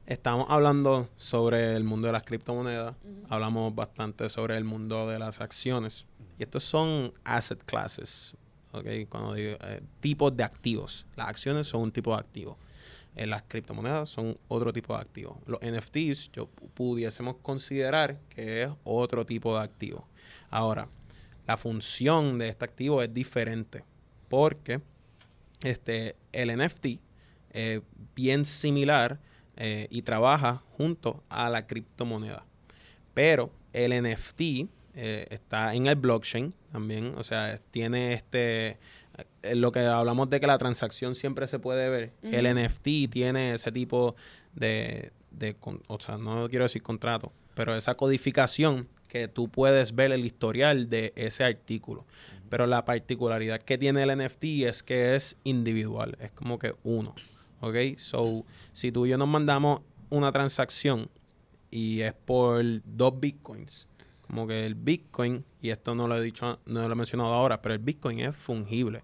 Estamos hablando sobre el mundo de las criptomonedas. Hablamos bastante sobre el mundo de las acciones. Y estos son asset classes. Ok, cuando digo eh, tipos de activos. Las acciones son un tipo de activo. Eh, las criptomonedas son otro tipo de activo. Los NFTs, yo pu- pudiésemos considerar que es otro tipo de activo. Ahora, la función de este activo es diferente. Porque este, el NFT es bien similar eh, y trabaja junto a la criptomoneda. Pero el NFT eh, está en el blockchain también, o sea, tiene este, eh, lo que hablamos de que la transacción siempre se puede ver, el. NFT tiene ese tipo de, de con- o sea, no quiero decir contrato, pero esa codificación que tú puedes ver el historial de ese artículo. Pero la particularidad que tiene el NFT es que es individual, es como que uno. ¿Ok? So, si tú y yo nos mandamos una transacción y es por dos bitcoins, como que el bitcoin, y esto no lo he dicho, no lo he mencionado ahora, pero el bitcoin es fungible.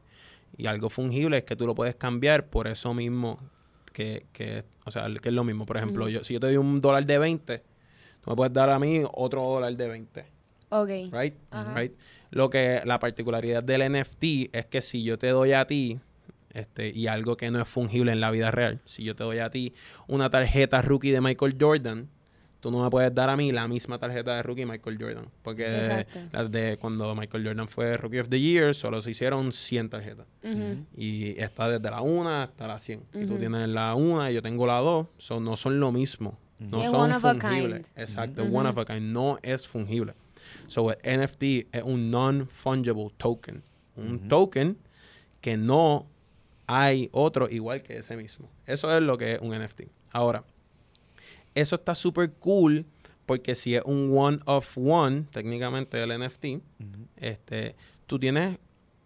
Y algo fungible es que tú lo puedes cambiar por eso mismo que, que o sea, que es lo mismo. Por ejemplo, yo, si yo te doy un dólar de 20, tú me puedes dar a mí otro dólar de 20 ok. right? Ajá. Right. Lo que la particularidad del NFT es que si yo te doy a ti este y algo que no es fungible en la vida real, si yo te doy a ti una tarjeta rookie de Michael Jordan, tú no me puedes dar a mí la misma tarjeta de rookie Michael Jordan, porque las de cuando Michael Jordan fue rookie of the year solo se hicieron 100 tarjetas y está desde la 1 hasta la 100. Y tú tienes la 1 y yo tengo la 2, so, no son lo mismo. No son fungibles. Exacto, one of a kind. No es fungible. So, el NFT es un non-fungible token. Un token que no hay otro igual que ese mismo. Eso es lo que es un NFT. Ahora, eso está súper cool porque si es un one of one, técnicamente el NFT, este, tú tienes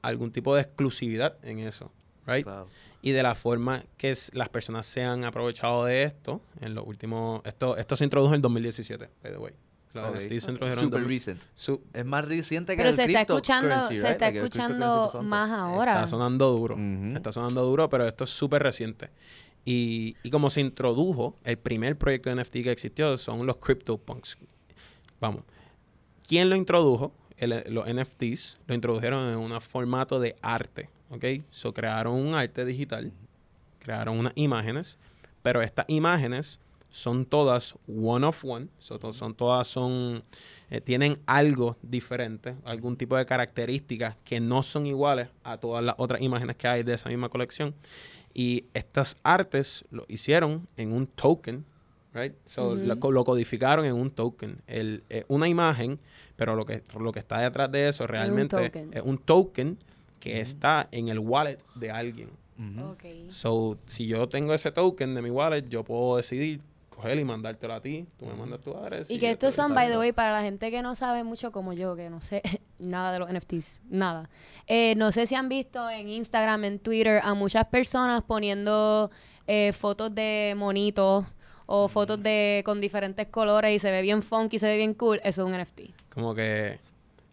algún tipo de exclusividad en eso, right? Claro. Y de la forma que es- las personas se han aprovechado de esto en los últimos... Esto, esto se introdujo en el 2017, by the way. Los Ok. NFT se introdujeron Super 2000 recent. su- Es más reciente que Pero el se está escuchando, se está Like escuchando más ahora. Está sonando duro. Está sonando duro, pero esto es súper reciente. Y, como se introdujo, el primer proyecto de NFT que existió son los CryptoPunks. Vamos. ¿Quién lo introdujo? Los NFTs lo introdujeron en un formato de arte. ¿Ok? So crearon un arte digital, crearon unas imágenes, pero estas imágenes son todas one of one, son todas son eh, tienen algo diferente, algún tipo de características que no son iguales a todas las otras imágenes que hay de esa misma colección. Y estas artes lo hicieron en un token, right? So, lo, co- lo codificaron en un token. El, eh, una imagen, pero lo que, lo que está detrás de eso realmente token. es un token que está en el wallet de alguien. So, si yo tengo ese token de mi wallet, yo puedo decidir coger y mandártelo a ti. Tú me mandas tu adres. Y que estos son, by the way, para la gente que no sabe mucho como yo, que no sé nada de los NFTs, nada. Eh, no sé si han visto en Instagram, en Twitter, a muchas personas poniendo eh, fotos de monitos o fotos de con diferentes colores y se ve bien funky, se ve bien cool. Eso es un NFT. Como que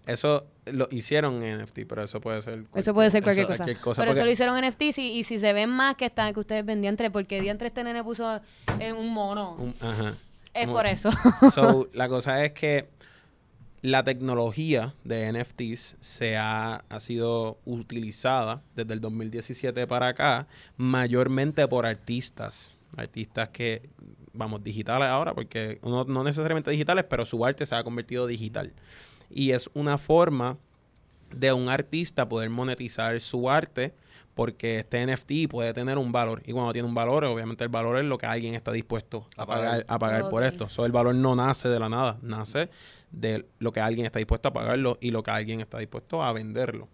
eso lo hicieron en NFT, pero eso puede ser Eso puede ser cualquier eso- cosa. Pero eso lo hicieron en NFTs y, y si se ven más que están que ustedes ven diantre, porque diantre este nene puso en un mono. un- ajá. es como- por eso. So, la cosa es que la tecnología de NFTs se ha, ha sido utilizada desde el 2017 para acá, mayormente por artistas. Artistas que, vamos, digitales ahora, porque no, no necesariamente digitales, pero su arte se ha convertido digital. Y es una forma de un artista poder monetizar su arte porque este NFT puede tener un valor. Y cuando tiene un valor, obviamente el valor es lo que alguien está dispuesto a, pagar, pagar. a pagar por esto. So, el valor no nace de la nada, nace de lo que alguien está dispuesto a pagarlo y lo que alguien está dispuesto a venderlo.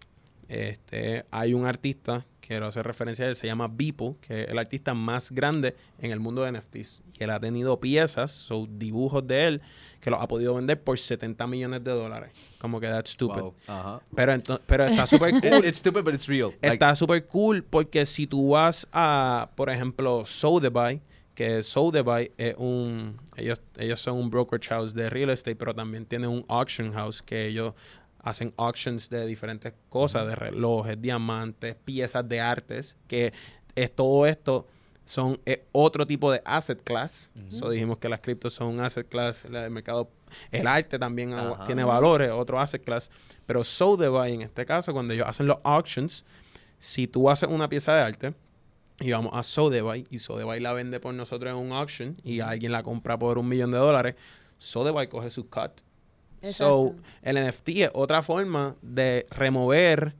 Este, hay un artista, quiero hacer referencia a él, se llama Beeple, que es el artista más grande en el mundo de NFTs. Y él ha tenido piezas, so, dibujos de él, que los ha podido vender por 70 millones de dólares. Como que that's stupid. Wow. Pero, pero está súper cool. it's stupid, but it's real. Like, Está súper cool porque si tú vas a, por ejemplo, Sotheby's, que Sotheby's es un... Ellos, ellos son un brokerage house de real estate, pero también tienen un auction house que ellos hacen auctions de diferentes cosas, de relojes, diamantes, piezas de artes, que es todo esto son es otro tipo de asset class. So dijimos que las criptos son un asset class, la- el mercado, el arte también tiene valores, otro asset class. Pero Sotheby's, en este caso, cuando ellos hacen los auctions, si tú haces una pieza de arte y vamos a Sotheby's y Sotheby's la vende por nosotros en un auction y alguien la compra por un millón de dólares, Sotheby's coge su cut. So, Exacto. el NFT es otra forma de remover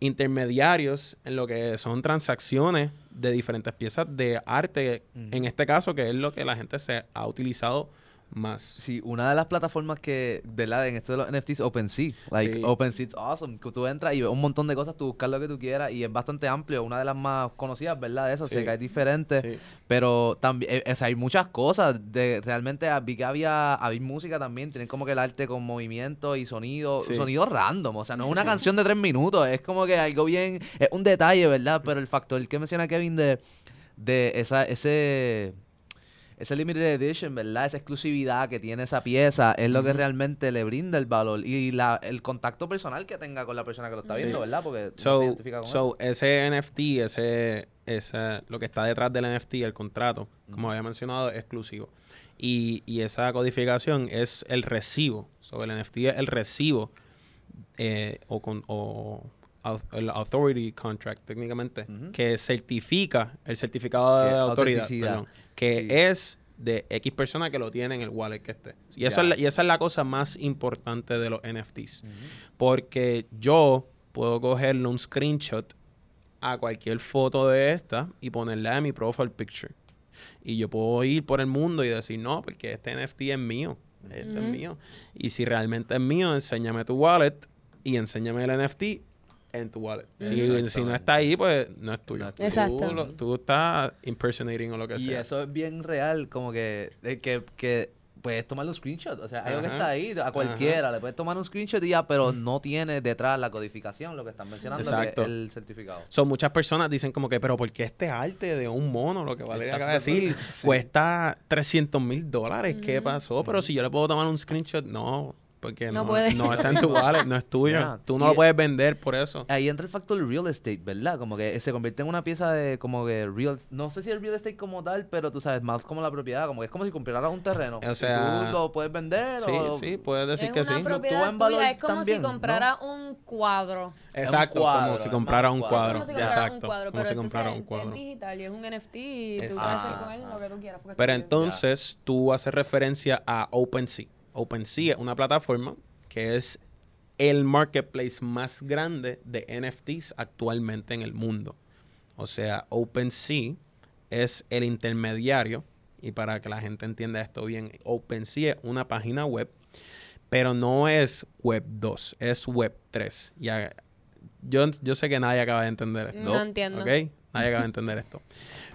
intermediarios en lo que son transacciones de diferentes piezas de arte, en este caso, que es lo que la gente se ha utilizado más. Sí, una de las plataformas que, ¿verdad? En esto de los NFTs, OpenSea. Like, Sí. OpenSea es awesome. Tú entras y ves un montón de cosas, tú buscas lo que tú quieras y es bastante amplio. Una de las más conocidas, ¿verdad? Eso, Sí. sé que hay diferentes. Sí. Pero también, eh, o sea, hay muchas cosas. De, realmente vi que había, había música también. Tienen como que el arte con movimiento y sonido. Sonido random. O sea, no es una canción de tres minutos. Es como que algo bien. Es un detalle, ¿verdad? Pero el factor que menciona Kevin de, de esa, ese. Ese limited edition, ¿verdad? Esa exclusividad que tiene esa pieza es lo que realmente le brinda el valor y la, el contacto personal que tenga con la persona que lo está Sí. viendo, ¿verdad? Porque no se So, identifica con so ese NFT, ese, ese, lo que está detrás del NFT, el contrato, como había mencionado, es exclusivo. Y, y esa codificación es el recibo. So, el NFT es el recibo eh, o, con, o el authority contract técnicamente que certifica el certificado Que de autoridad perdón, que Sí. es de X persona que lo tiene en el wallet que esté. Y esa, es la, y esa es la cosa más importante de los NFTs. Porque yo puedo cogerle un screenshot a cualquier foto de esta y ponerla en mi profile picture. Y yo puedo ir por el mundo y decir, no, porque este NFT es mío. Este es mío. Y si realmente es mío, enséñame tu wallet y enséñame el NFT en tu wallet. Si, si no está ahí, pues no es tuyo. No es Tú, Exacto. lo- tú estás impersonating o lo que Y sea. eso es bien real, como que, de que, que puedes tomar un screenshot. O sea, algo que está ahí, a cualquiera, le puedes tomar un screenshot y ya, pero no tiene detrás la codificación, lo que están mencionando, Exacto. el certificado. Son muchas personas dicen como que, pero ¿por qué este arte de un mono, lo que Valeria acaba de decir. Sí. cuesta 300 mil dólares? ¿Qué pasó? Pero si yo le puedo tomar un screenshot, no, porque No no, puede. no está en tu wallet, no es tuyo. Ya. Tú no Y- lo puedes vender por eso. Ahí entra el factor real estate, ¿verdad? Como que se convierte en una pieza de como que real, no sé si es real estate como tal, pero tú sabes, más como la propiedad, como que es como si compraras un terreno. O sea, tú lo puedes vender Sí, o... sí, puedes decir es que una sí. Propiedad en valor es como también, si ¿no? comprara un cuadro. Exacto, cuadro, como si es comprara más un cuadro. Es como si comprara un Exacto, cuadro, como pero si entonces comprara un cuadro. Es digital y es un NFT y tú Exacto. puedes hacer con él lo que tú quieras. Pero entonces tú haces referencia a OpenSea. OpenSea es una plataforma que es el marketplace más grande de NFTs actualmente en el mundo. O sea, OpenSea es el intermediario y para que la gente entienda esto bien, OpenSea es una página web, pero no es Web 2, es Web 3. Ya, yo, yo sé que nadie acaba de entender esto. No entiendo. ¿Ok? Nadie acaba de entender esto.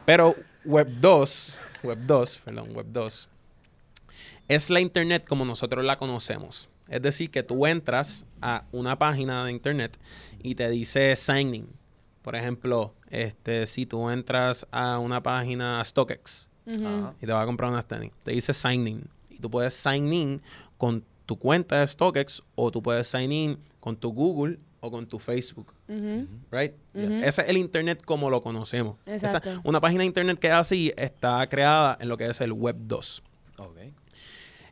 Pero Web 2, Web 2, perdón, Web 2, es la Internet como nosotros la conocemos. Es decir, que tú entras a una página de Internet y te dice sign in. Por ejemplo, este, si tú entras a una página StockX y te va a comprar unas tenis, te dice sign in. Y tú puedes sign in con tu cuenta de StockX o tú puedes sign in con tu Google o con tu Facebook. Right? Ese es el Internet como lo conocemos. Esa- una página de Internet que es así está creada en lo que es el Web 2. Ok.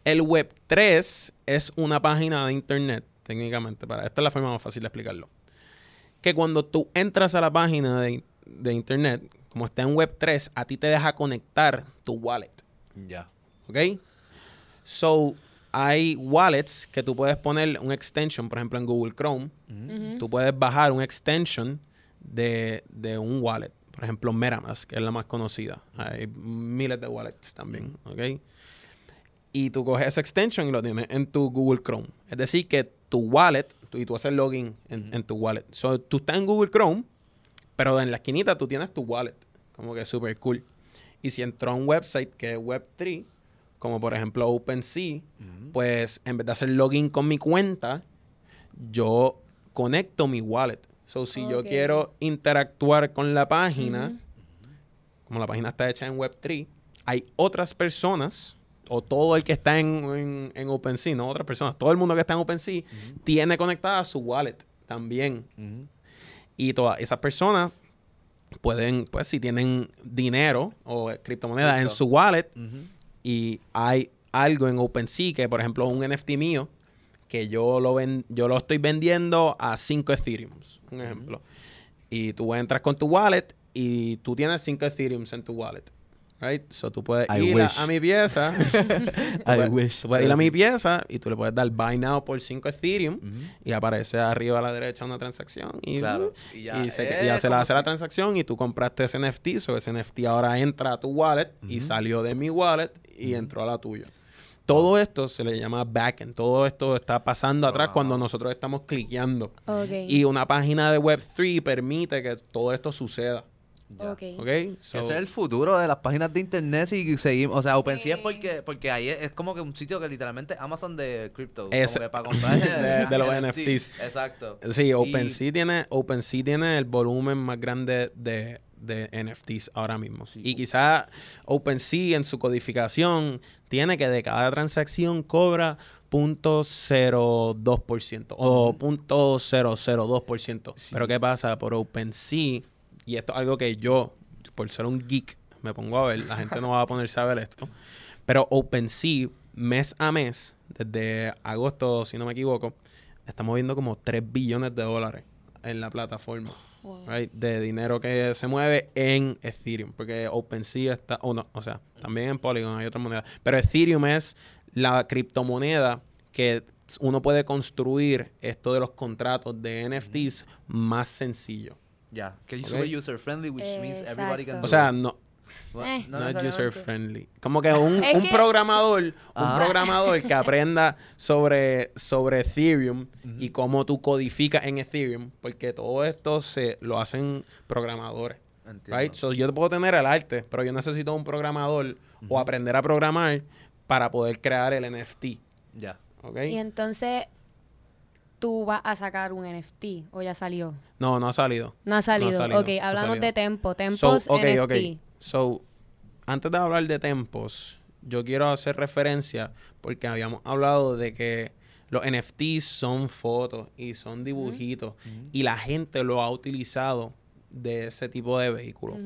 El Web 3 es una página de internet, técnicamente. Para, esta es la forma más fácil de explicarlo. Que cuando tú entras a la página de, de internet, como está en Web3, a ti te deja conectar tu wallet. Ya. ¿Ok? So, hay wallets que tú puedes poner un extension, por ejemplo, en Google Chrome. Ujú. Tú puedes bajar un extension de, de un wallet. Por ejemplo, MetaMask, que es la más conocida. Hay miles de wallets también, ¿ok? Y tú coges ese extension y lo tienes en tu Google Chrome. Es decir, que tu wallet, tú, y tú haces login en, en tu wallet. So, tú estás en Google Chrome, pero en la esquinita tú tienes tu wallet. Como que es súper cool. Y si entró a un website que es Web3, como por ejemplo OpenSea, pues en vez de hacer login con mi cuenta, yo conecto mi wallet. So, si yo quiero interactuar con la página, como la página está hecha en Web3, hay otras personas, o todo el que está en, en, en OpenSea, no otras personas, todo el mundo que está en OpenSea, tiene conectada su wallet también. Y todas esas personas pueden, pues si tienen dinero o criptomonedas en su wallet, y hay algo en OpenSea que, por ejemplo, un NFT mío, que yo lo, ven, yo lo estoy vendiendo a 5 Ethereum, un ejemplo. Y tú entras con tu wallet y tú tienes 5 Ethereum en tu wallet. Right? So tú puedes I ir a, wish. a mi pieza. tú I puedes- wish. Tú puedes ir a mi pieza y tú le puedes dar buy now por 5 Ethereum y aparece arriba a la derecha una transacción y, Claro. y, Y ya se, es y ya se como la hace la transacción y tú compraste ese NFT, so ese NFT ahora entra a tu wallet y salió de mi wallet y entró a la tuya. Todo esto se le llama backend. Todo esto está pasando atrás Wow. cuando nosotros estamos cliqueando. Y una página de Web3 permite que todo esto suceda. Ya. Ok. ¿Ok? So- Ese es el futuro de las páginas de internet y seguimos, o sea, OpenSea es porque porque ahí es, es como que un sitio que literalmente Amazon de crypto, Ese- como que para comprar de- de los NFTs. Exacto. Sí, Y- OpenSea tiene, OpenSea tiene el volumen más grande de, de NFTs ahora mismo. Sí. Y quizá OpenSea en su codificación tiene que de cada transacción cobra .02% o .002%. Sí. Pero ¿qué pasa? Por OpenSea, y esto es algo que yo, por ser un geek, me pongo a ver, la gente no va a ponerse a ver esto, pero OpenSea, mes a mes, desde agosto, si no me equivoco, estamos viendo como 3 billones de dólares en la plataforma. Wow. right, De dinero que se mueve en Ethereum. Porque OpenSea está, o no, o sea, también en Polygon hay otras monedas. Pero Ethereum es la criptomoneda que uno puede construir esto de los contratos de NFTs más sencillo. Que es Ok. super user friendly, which means everybody can Exacto. do O sea, no, Eh. no no es necesariamente. user friendly. Como que un, Es un que- programador, un Ah. programador que aprenda sobre, sobre Ethereum y cómo tú codificas en Ethereum, porque todo esto se lo hacen programadores. Entiendo. Right? So, yo puedo tener el arte, pero yo necesito un programador o aprender a programar para poder crear el NFT. Ya. ¿Ok? Y entonces, tú vas a sacar un NFT o ya salió. No, no ha salido. No ha salido. salido, ok, no ha hablamos salido. de Tempo. So, Tempos ok, NFT. ok. So, antes de hablar de tempos, yo quiero hacer referencia porque habíamos hablado de que los NFTs son fotos y son dibujitos y la gente lo ha utilizado de ese tipo de vehículo.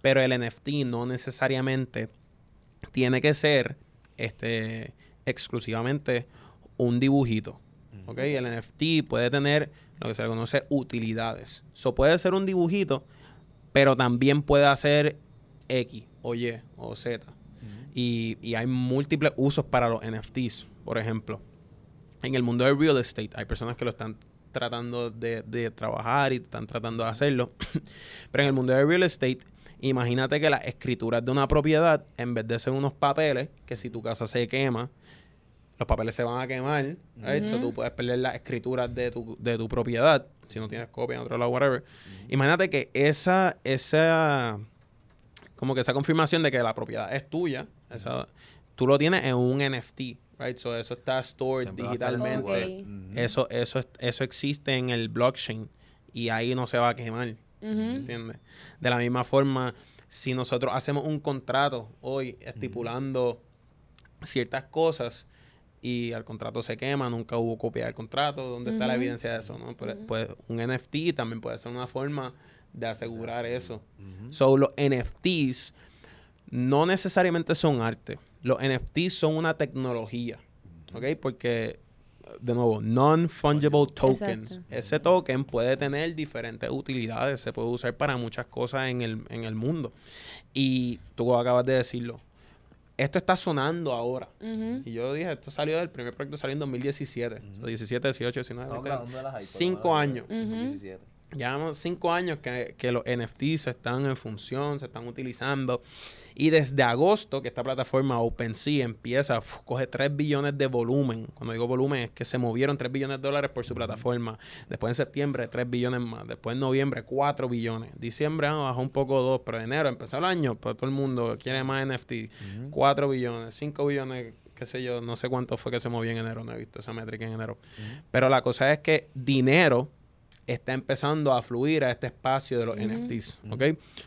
Pero el NFT no necesariamente tiene que ser este exclusivamente un dibujito. ¿Ok? El NFT puede tener lo que se le conoce utilidades. So puede ser un dibujito, pero también puede hacer X o Y o Z. Y, y hay múltiples usos para los NFTs. Por ejemplo, en el mundo del real estate hay personas que lo están tratando de, de trabajar y están tratando de hacerlo. Pero en el mundo del real estate, imagínate que las escrituras de una propiedad, en vez de ser unos papeles, que si tu casa se quema, los papeles se van a quemar, tú puedes perder las escrituras de tu, de tu propiedad, si no tienes copia en otro lado, whatever. Imagínate que esa, esa, como que esa confirmación de que la propiedad es tuya, esa, tú lo tienes en un NFT, right? So, eso está stored Siempre digitalmente. Eso, eso, es- eso existe en el blockchain y ahí no se va a quemar. Ujú. ¿Entiendes? De la misma forma, si nosotros hacemos un contrato hoy estipulando ciertas cosas y el contrato se quema, nunca hubo copia del contrato, ¿dónde está la evidencia de eso? ¿no? Pero, Ujú. Pues un NFT también puede ser una forma de asegurar eso. Ujú. So, los NFTs no necesariamente son arte. Los NFTs son una tecnología. ¿ok? Porque, de nuevo, non-fungible token. Exacto. Ese token puede tener diferentes utilidades, se puede usar para muchas cosas en el, en el mundo. Y tú acabas de decirlo. Esto está sonando ahora. Ujú. Y yo dije, esto salió del primer proyecto, salió en 2017. O sea, 17, 18, 19. Estamos 20. grabando de las iPods, Cinco ¿no? años. Ujú. 2017. Llevamos cinco años que, que los NFTs están en función, se están utilizando. Y desde agosto, que esta plataforma OpenSea empieza, uf, coge 3 billones de volumen. Cuando digo volumen, es que se movieron 3 billones de dólares por su plataforma. Después en septiembre, 3 billones más. Después en noviembre, 4 billones. Diciembre ah, bajó un poco 2, pero enero empezó el año, pues todo el mundo quiere más NFT. 4 billones, 5 billones, qué sé yo, no sé cuánto fue que se movió en enero, no he visto esa métrica en enero. Pero la cosa es que dinero está empezando a fluir a este espacio de los. NFTs, ¿ok?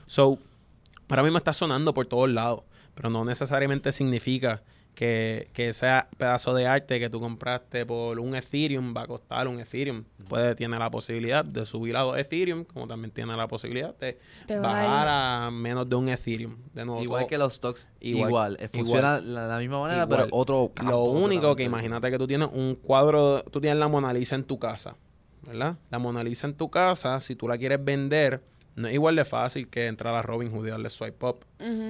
So, ahora mismo está sonando por todos lados, pero no necesariamente significa que, que ese pedazo de arte que tú compraste por un Ethereum va a costar un Ethereum. Puede, tiene la posibilidad de subir a dos Ethereum, como también tiene la posibilidad de Te bajar a menos de un Ethereum. De nuevo, Igual todo- que los stocks, Igual, igual. eh, Funciona la, la misma manera, Igual. pero otro campo Lo único que imagínate que tú tienes un cuadro, tú tienes la Mona Lisa en tu casa, ¿verdad? La Mona Lisa en tu casa, si tú la quieres vender, no es igual de fácil que entrar a Robinhood y darle swipe up,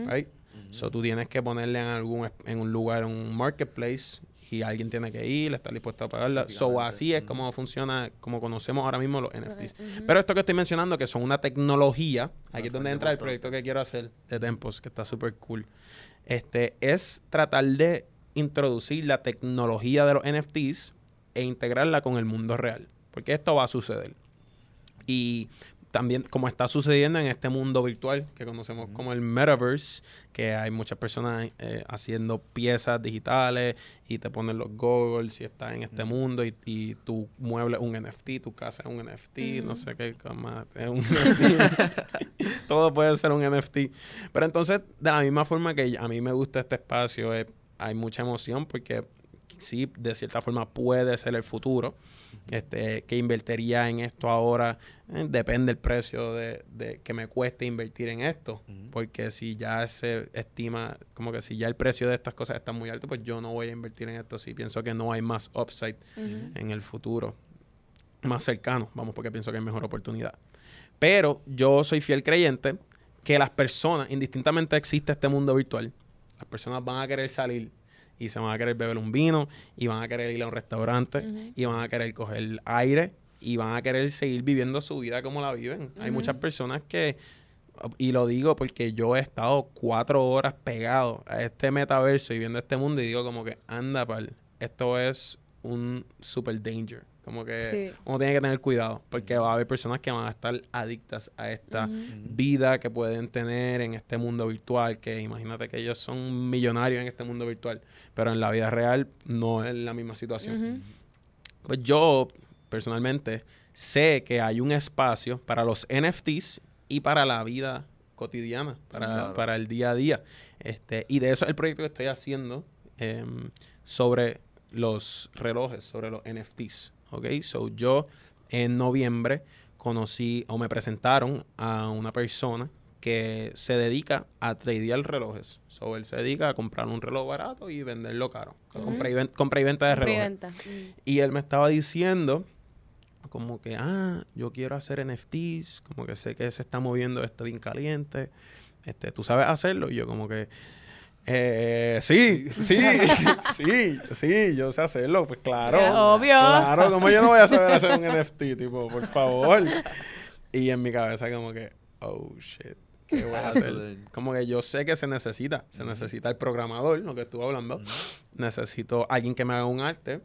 right? So tú tienes que ponerle en algún en un lugar, en un marketplace y alguien tiene que ir, estar dispuesto a pagarla. So así es como funciona, como conocemos ahora mismo los NFTs. Pero esto que estoy mencionando, que son una tecnología, aquí es donde entra el proyecto que quiero hacer de Tempos, que está súper cool. Este, es tratar de introducir la tecnología de los NFTs e integrarla con el mundo real. Porque esto va a suceder. Y también, como está sucediendo en este mundo virtual que conocemos como el metaverse, que hay muchas personas eh, haciendo piezas digitales y te ponen los goggles y estás en este mundo y, y tu mueble es un NFT, tu casa es un NFT, no sé qué más, es un NFT. Todo puede ser un NFT. Pero entonces, de la misma forma que a mí me gusta este espacio, eh, hay mucha emoción porque sí, de cierta forma puede ser el futuro. Este, que invertiría en esto ahora, eh, depende del precio de, de que me cueste invertir en esto. Porque si ya se estima, como que si ya el precio de estas cosas está muy alto, pues yo no voy a invertir en esto. Si pienso que no hay más upside en el futuro más cercano, vamos, porque pienso que hay mejor oportunidad. Pero yo soy fiel creyente que las personas, indistintamente existe este mundo virtual, las personas van a querer salir y se van a querer beber un vino y van a querer ir a un restaurante y van a querer coger aire y van a querer seguir viviendo su vida como la viven. Hay muchas personas que, y lo digo porque yo he estado cuatro horas pegado a este metaverso y viendo este mundo y digo como que, anda, pal, esto es un super danger. Como que Sí. uno tiene que tener cuidado porque va a haber personas que van a estar adictas a esta vida que pueden tener en este mundo virtual, que imagínate que ellos son millonarios en este mundo virtual, pero en la vida real no es la misma situación. Pues yo, personalmente, sé que hay un espacio para los NFTs y para la vida cotidiana, para, Claro. para el día a día. Este, y de eso es el proyecto que estoy haciendo em, sobre los relojes, sobre los NFTs. ¿Ok? So yo en noviembre conocí o me presentaron a una persona que se dedica a tradear relojes. So él se dedica a comprar un reloj barato y venderlo caro. Compra, y ven- compra y venta de y relojes. venta. Mm. Y él me estaba diciendo como que, ah, yo quiero hacer NFTs, como que sé que se está moviendo esto bien caliente, este, ¿tú sabes hacerlo? Y yo como que, eh, sí, sí, sí, sí, yo sé hacerlo, pues claro. Era obvio. Claro, como yo no voy a saber hacer un NFT, tipo, por favor. Y en mi cabeza como que, oh, shit, ¿qué voy a hacer? Como que yo sé que se necesita, se necesita el programador, lo que estuve hablando, necesito alguien que me haga un arte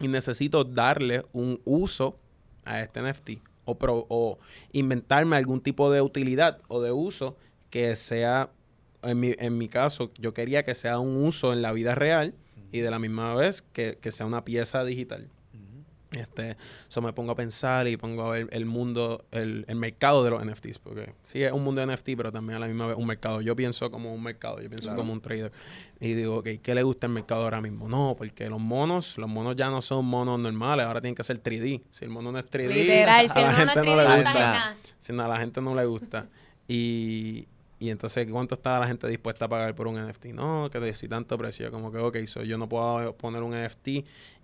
y necesito darle un uso a este NFT o, pro- o inventarme algún tipo de utilidad o de uso que sea, en mi, en mi caso, yo quería que sea un uso en la vida real y de la misma vez que, que sea una pieza digital. Este, eso me pongo a pensar y pongo a ver el mundo, el, el mercado de los NFTs, porque sí es un mundo de NFT, pero también a la misma vez un mercado. Yo pienso como un mercado, yo pienso Claro. como un trader. Y digo, ok, ¿qué le gusta al mercado ahora mismo? No, porque los monos, los monos ya no son monos normales, ahora tienen que ser 3D. Si el mono no es 3D, Literal, a si el la mono gente es no 3D, le gusta. Si no, a la gente no le gusta. Y, Y entonces, ¿cuánto está la gente dispuesta a pagar por un NFT? No, que si tanto precio. Como que, ok, so yo no puedo poner un NFT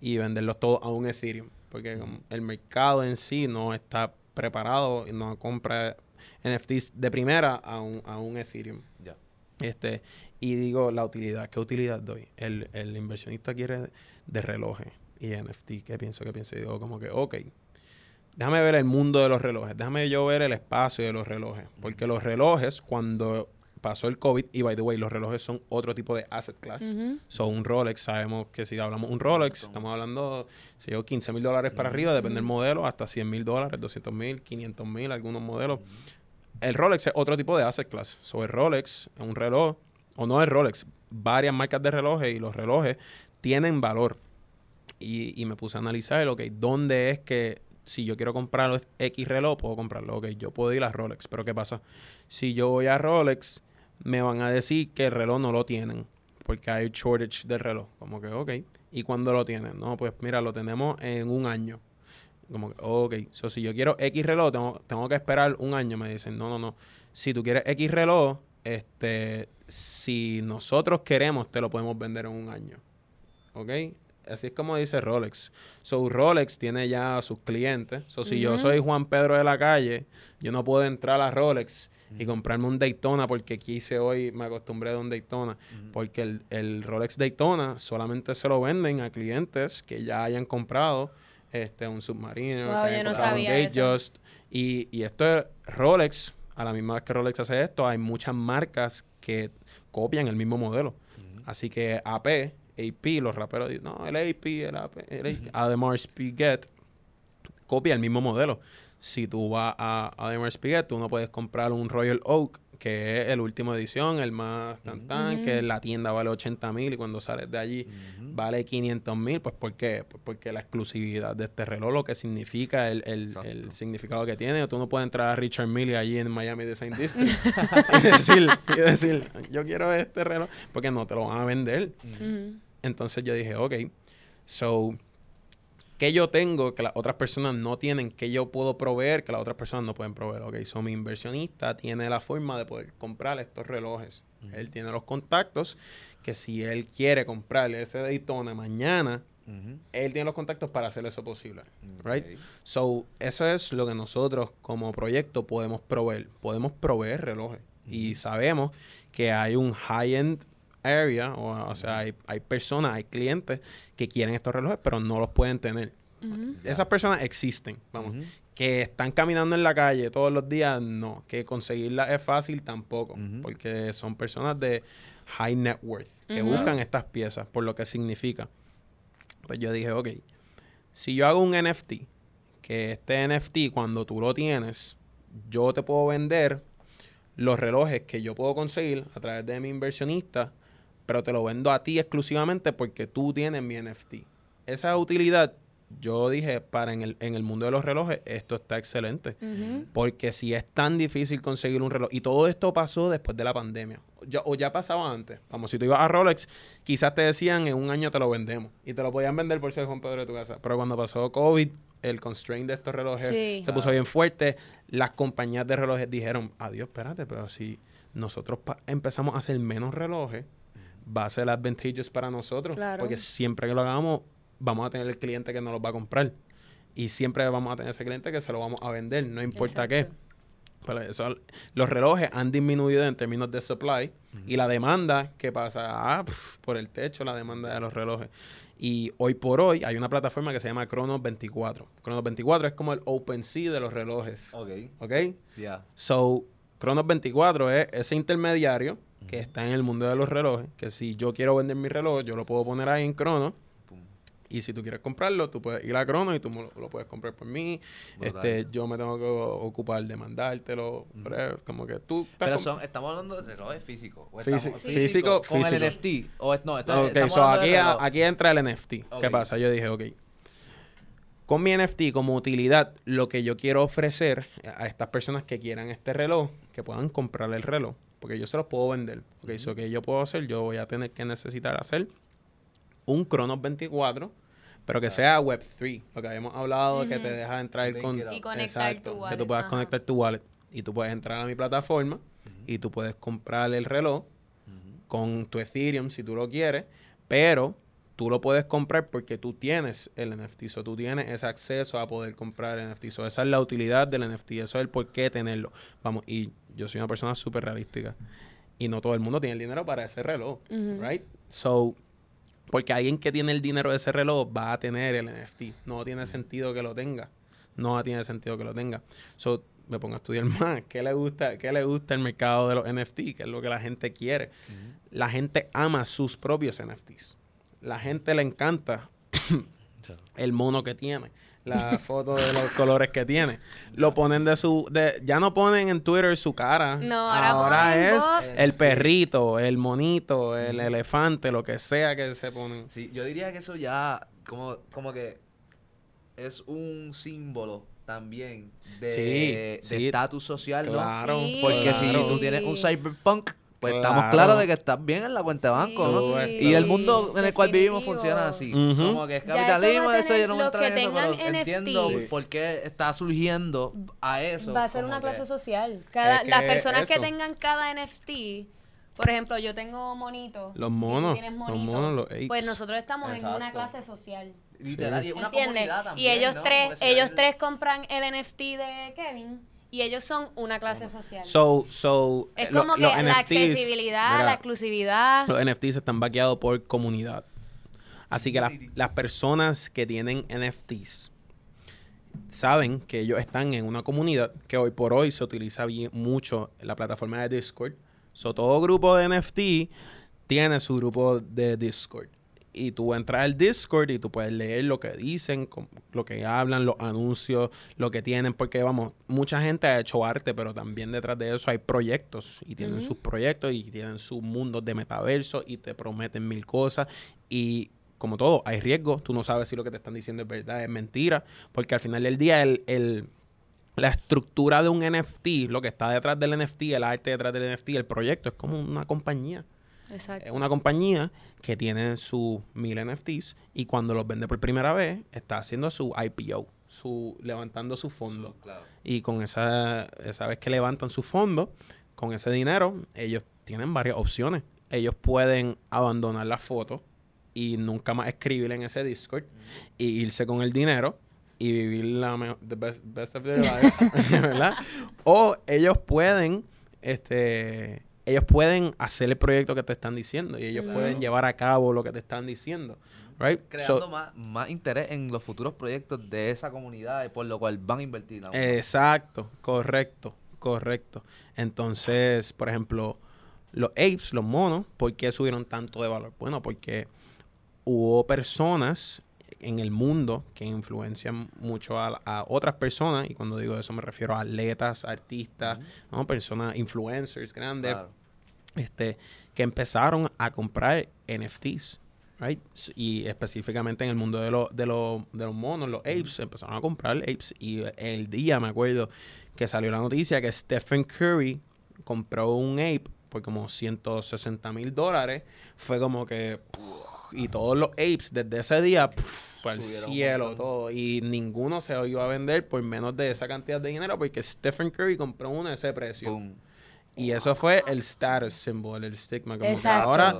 y venderlos todos a un Ethereum. Porque como el mercado en sí no está preparado y no compra NFTs de primera a un, a un Ethereum. Ya. Este, y digo, la utilidad, ¿qué utilidad doy? El, el inversionista quiere de relojes y NFT, ¿qué pienso? ¿Qué pienso? Y digo, como que, ok, déjame ver el mundo de los relojes, déjame yo ver el espacio de los relojes, porque los relojes, cuando pasó el COVID, y by the way, los relojes son otro tipo de asset class. Ujú. Son un Rolex, sabemos que si hablamos un Rolex, estamos hablando, si yo 15 mil dólares para arriba, depende del modelo, hasta 100 mil dólares, 200 mil, 500 mil, algunos modelos. El Rolex es otro tipo de asset class. So, el Rolex es un reloj, o no es Rolex, varias marcas de relojes y los relojes tienen valor. Y, y me puse a analizar, ok, ¿dónde es que si yo quiero comprar X reloj, puedo comprarlo? Ok, yo puedo ir a Rolex, pero ¿qué pasa? Si yo voy a Rolex, me van a decir que el reloj no lo tienen, porque hay shortage del reloj. Como que, ok, ¿y cuándo lo tienen? No, pues mira, lo tenemos en un año. Como que, ok, so, si yo quiero X reloj, tengo, tengo que esperar un año. Me dicen, no, no, no. Si tú quieres X reloj, este, si nosotros queremos, te lo podemos vender en un año. ¿Ok? Así es como dice Rolex. So, Rolex tiene ya a sus clientes. So, si yo soy Juan Pedro de la calle, yo no puedo entrar a Rolex y comprarme un Daytona porque quise hoy, me acostumbré de un Daytona. Porque el, el Rolex Daytona solamente se lo venden a clientes que ya hayan comprado este un submarino, Wow, que yo hayan no un. Datejust. Y, y esto es Rolex, a la misma vez que Rolex hace esto, hay muchas marcas que copian el mismo modelo. Así que AP, AP, los raperos dicen, no, el AP, el AP, el AP. Ademar Spiguet copia el mismo modelo. Si tú vas a Ademar Spiguet, tú no puedes comprar un Royal Oak, que es el último edición, el más tan tan, que la tienda vale 80 mil y cuando sales de allí vale 500 mil. Pues ¿por qué? Pues porque la exclusividad de este reloj, lo que significa, el, el- significado que tiene. Tú no puedes entrar a Richard Mille allí en Miami Design District y, decir, y decir, yo quiero este reloj, porque no te lo van a vender. Entonces yo dije, ok, so, ¿qué yo tengo que las otras personas no tienen? ¿Qué yo puedo proveer que las otras personas no pueden proveer? Ok, so mi inversionista tiene la forma de poder comprar estos relojes. Él tiene los contactos que si él quiere comprarle ese Daytona mañana, él tiene los contactos para hacer eso posible. Right? So, eso es lo que nosotros como proyecto podemos proveer. Podemos proveer relojes. Y sabemos que hay un high-end area, o, o sea, hay, hay personas, hay clientes que quieren estos relojes, pero no los pueden tener. Esas personas existen, vamos. Que están caminando en la calle todos los días, no. Que conseguirla es fácil tampoco. Porque son personas de high net worth que buscan estas piezas por lo que significa. Pues yo dije, ok, si yo hago un NFT, que este NFT cuando tú lo tienes, yo te puedo vender los relojes que yo puedo conseguir a través de mi inversionista, pero te lo vendo a ti exclusivamente porque tú tienes mi NFT. Esa utilidad, yo dije, para en el, en el mundo de los relojes, esto está excelente. Porque si es tan difícil conseguir un reloj, y todo esto pasó después de la pandemia, ya- o ya pasaba antes. Vamos, si tú ibas a Rolex, quizás te decían en un año te lo vendemos, y te lo podían vender por ser Juan Pedro de tu casa. Pero cuando pasó COVID, el constraint de estos relojes Sí. se puso bien fuerte. Las compañías de relojes dijeron, adiós, espérate, pero si nosotros empezamos a hacer menos relojes, va a ser advantageous para nosotros. Claro. Porque siempre que lo hagamos, vamos a tener el cliente que nos lo va a comprar. Y siempre vamos a tener ese cliente que se lo vamos a vender, no importa qué. Pero eso, los relojes han disminuido en términos de supply y la demanda, ¿qué pasa? Ah, pf, por el techo la demanda de los relojes. Y hoy por hoy hay una plataforma que se llama Cronos 24. Cronos 24 es como el OpenSea de los relojes. Ok. ¿Ok? Ya. So, Cronos 24 es ese intermediario que está en el mundo de los relojes. Que si yo quiero vender mi reloj, yo lo puedo poner ahí en Cronos. Pum. Y si tú quieres comprarlo, tú puedes ir a Cronos y tú lo, lo puedes comprar por mí. Brutal. Este, yo me tengo que ocupar de mandártelo. whatever, Como que tú... Pero son, estamos hablando de relojes físicos. ¿o Físico- físico, Con el. NFT. O no, está- Ok, estamos so de aquí, aquí entra el NFT. ¿Qué pasa? Yo dije, ok. Con mi NFT como utilidad, lo que yo quiero ofrecer a estas personas que quieran este reloj, que puedan comprar el reloj, porque yo se los puedo vender. Ok, so que yo puedo hacer, yo voy a tener que necesitar hacer un Cronos 24, pero que sea Web3, lo que habíamos hablado, que te deja entrar Link con... Y conectar tu Exacto, que wallet, tú puedas ajá. conectar tu wallet. Y tú puedes entrar a mi plataforma y tú puedes comprar el reloj con tu Ethereum si tú lo quieres, pero tú lo puedes comprar porque tú tienes el NFT, o tú tienes ese acceso a poder comprar el NFT. So, esa es la utilidad del NFT, eso es el por qué tenerlo. Vamos, y yo soy una persona súper realística y no todo el mundo tiene el dinero para ese reloj, right? So, porque alguien que tiene el dinero de ese reloj va a tener el NFT. No tiene sentido que lo tenga. No tiene sentido que lo tenga. So, me pongo a estudiar más. ¿Qué le gusta, qué le gusta el mercado de los NFT? ¿Qué es lo que la gente quiere? La gente ama sus propios NFTs. La gente le encanta el mono que tiene, la foto de los colores que tiene. Lo ponen de su, de, ya no ponen en Twitter su cara. No, ahora ponen es el perrito, el monito, el elefante, lo que sea que se ponen. Sí, yo diría que eso ya como, como que es un símbolo también de Sí, de sí. estatus social, ¿no? Claro, Sí. Porque si tú tienes un cyberpunk, pues Claro. estamos claros de que estás bien en la cuenta de banco, ¿no? Y el mundo en el cual vivimos funciona así. Como que es Ya eso capitalismo, eso, tener yo no me entro en eso, pero entiendo por qué está surgiendo a eso. Va a ser una clase social. Cada, Es que las personas que eso. tengan cada NFT, por ejemplo, yo tengo monito. Los y tú monos, tienes los monito, monos, los apes. Pues nosotros estamos en una clase social. Literal, y una ¿Entiendes? comunidad Y también, ellos ¿no? tres, ellos tres compran el NFT de Kevin y ellos son una clase social. So, so, es lo- como que los la NFTs, accesibilidad, mira, la exclusividad. Los NFTs están vaqueados por comunidad. Así que las, las personas que tienen NFTs saben que ellos están en una comunidad que hoy por hoy se utiliza bien, mucho en la plataforma de Discord. So, todo grupo de NFT tiene su grupo de Discord. Y tú entras al Discord y tú puedes leer lo que dicen, lo que hablan, los anuncios, lo que tienen. Porque, vamos, mucha gente ha hecho arte, pero también detrás de eso hay proyectos. Y tienen sus proyectos y tienen sus mundos de metaverso y te prometen mil cosas. Y como todo, hay riesgo. Tú no sabes si lo que te están diciendo es verdad, es mentira. Porque al final del día, el, el- la estructura de un NFT, lo que está detrás del NFT, el arte detrás del NFT, el proyecto, es como una compañía. Exacto. Es una compañía que tiene sus mil NFTs y cuando los vende por primera vez, está haciendo su IPO, su, levantando su fondo. Claro. Y con esa, esa vez que levantan su fondo, con ese dinero, ellos tienen varias opciones. Ellos pueden abandonar la foto y nunca más escribir en ese Discord y irse con el dinero y vivir la mejor, the best, best of their lives, ¿verdad? O ellos pueden, este, ellos pueden hacer el proyecto que te están diciendo y ellos Claro. pueden llevar a cabo lo que te están diciendo, right? Creando So- más, más interés en los futuros proyectos de esa comunidad y por lo cual van a invertir. Exacto, correcto, correcto. Entonces, por ejemplo, los apes, los monos, ¿por qué subieron tanto de valor? Bueno, porque hubo personas en el mundo que influencian mucho a, a otras personas, y cuando digo eso me refiero a atletas, artistas, ¿no? personas, influencers grandes, Claro. este, que empezaron a comprar NFTs. Right? Y específicamente en el mundo de, los de, los de los monos, los apes, empezaron a comprar apes. Y el día me acuerdo que salió la noticia que Stephen Curry compró un ape por como 160 mil dólares. Fue como que. puf, y todos los apes desde ese día, puf, para el cielo, todo. Y ninguno se iba a vender por menos de esa cantidad de dinero porque Stephen Curry compró uno de ese precio. Y eso fue el status symbol, el stigma. Como que ahora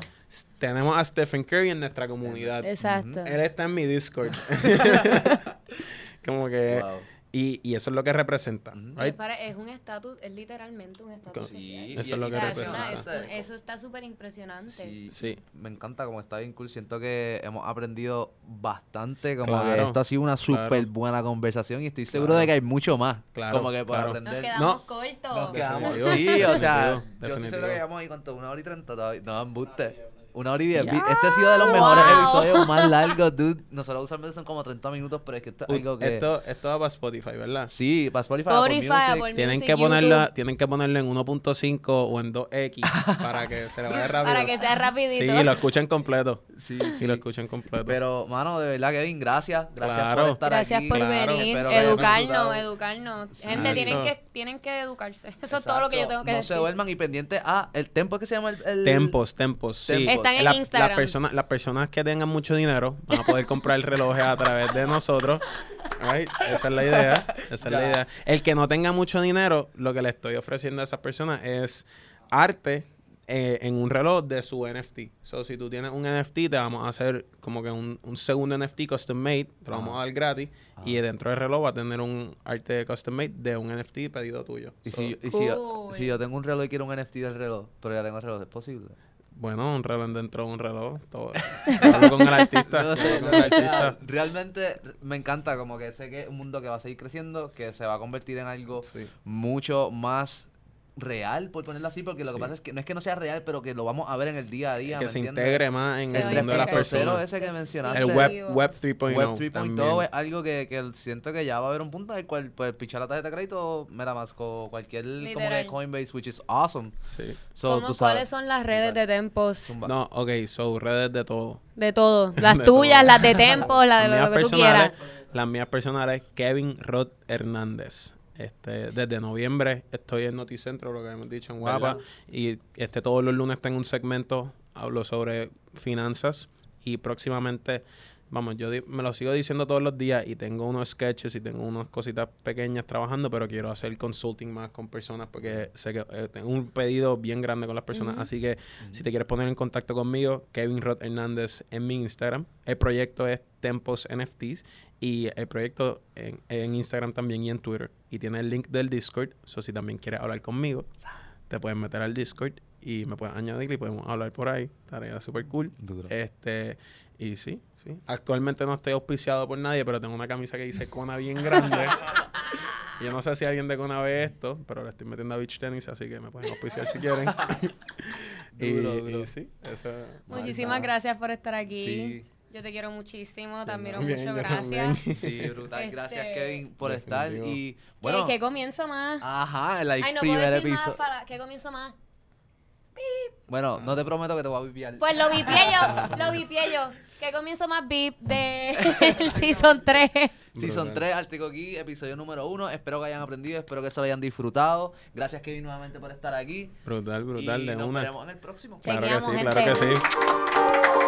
tenemos a Stephen Curry en nuestra comunidad. Exacto. Él está en mi Discord. como que... Wow. Y, y eso es lo que representa. Right? para- es un estatus, es literalmente un estatus. Sí, Eso es lo que representa. está súper impresionante. Sí, Sí. Me encanta como está bien cool. Siento que hemos aprendido bastante. Como que esto ha sido una súper claro. buena conversación y estoy seguro Claro. de que hay mucho más. Claro, Como que por claro. Nos aprender. quedamos No. cortos. Nos quedamos. Sí, o sea, definitivo, yo estoy seguro que llevamos ahí cuánto, una hora y treinta todavía. No, embuste. Una hora y diez. Este ha sido de los mejores Wow. episodios más largos, dude. Nosotros usualmente son como 30 minutos, pero es que esto es Uy, algo que. esto, esto va para Spotify, ¿verdad? Sí, para Spotify, Apple Spotify, Music. Apple Tienen Music, que, ponerla, tienen que ponerlo en 1.5 o en 2X para que se le vaya rápido. para que sea rapidito. Sí, lo escuchen completo. Sí, Sí, sí. lo escuchen completo. Pero, mano, de verdad, Kevin, gracias. Gracias Claro. por estar Gracias aquí. por Claro. venir, Espero educarnos, educarnos. Sí. Gente, tienen que, tienen que educarse. Eso es todo lo que yo tengo que no decir. se duerman y pendientes a el tempo que se llama el, el- Tempos, tempos, sí. Tempos. Están en La- Instagram. Las personas, las personas que tengan mucho dinero van a poder comprar relojes a través de nosotros. Right? Esa es la idea. Esa es la idea. El que no tenga mucho dinero, lo que le estoy ofreciendo a esas personas es arte eh, en un reloj de su NFT. So, si tú tienes un NFT, te vamos a hacer como que un, un segundo NFT custom made, te lo vamos a dar gratis. Y dentro del reloj va a tener un arte custom made de un NFT pedido tuyo. Y, So, si, y si, yo, si yo tengo un reloj y quiero un NFT del reloj, pero ya tengo el reloj, ¿es posible? Bueno, un reloj dentro de un reloj. Todo. Con el artista. No sé, hablo con el artista. realmente me encanta como que sé que es un mundo que va a seguir creciendo, que se va a convertir en algo Sí. mucho más real, por ponerlo así, porque lo que pasa es que no es que no sea real, pero que lo vamos a ver en el día a día. que ¿me se entiendes? integre más en Se el mundo de las personas. ese que mencionaste. El web, web 3.0 Web 3.0 también. es algo que, que siento que ya va a haber un punto en el cual pues pichar la tarjeta de crédito, mira más con cualquier como Literal. Coinbase, which is awesome. Sí. So, ¿Cómo- tú sabes. ¿Cuáles son las redes de Tempos? Zumba. No, ok, so redes de todo. De todo. Las De tuyas, todo. las de Tempos, las de lo que tú quieras. Las mías personales, Kevin Rod Hernández. Este, desde noviembre estoy en Noticentro, lo que hemos dicho en Guapa. Y este todos los lunes tengo un segmento, hablo sobre finanzas. Y próximamente, vamos, yo me lo sigo diciendo todos los días y tengo unos sketches y tengo unas cositas pequeñas trabajando, pero quiero hacer consulting más con personas porque sé que eh, tengo un pedido bien grande con las personas. Ujú. Así que si te quieres poner en contacto conmigo, Kevin Rod Hernández en mi Instagram. El proyecto es Tempos NFTs y el proyecto en, en Instagram también y en Twitter. Y tiene el link del Discord. So, si también quieres hablar conmigo, te puedes meter al Discord y me puedes añadir y podemos hablar por ahí. Estaría súper cool. Duro. Este, y sí, sí. Actualmente no estoy auspiciado por nadie, pero tengo una camisa que dice Kona bien grande. Yo no sé si alguien de Kona ve esto, pero le estoy metiendo a beach tennis, así que me pueden auspiciar si quieren. y, Duro, y sí, eso Muchísimas gracias por estar aquí. Sí. Yo te quiero muchísimo, te admiro también, mucho, gracias. también. Sí, brutal. Gracias, Este, Kevin, por estar. Y ¿Qué, bueno, qué comienzo más? ajá, el Ay, no puedo primer decir más episodio. para... ¿Qué comienzo más? Bueno, no te prometo que te voy a vipiar. Pues lo vipié yo, lo vipié yo. ¿Qué comienzo más VIP de el Season 3? Season Brutal. 3, Artico aquí, episodio número 1. Espero que hayan aprendido, espero que se lo hayan disfrutado. Gracias, Kevin, nuevamente por estar aquí. Brutal, brutal, y de nos una. veremos en el próximo. Claro que sí, Chequeamos, claro que sí.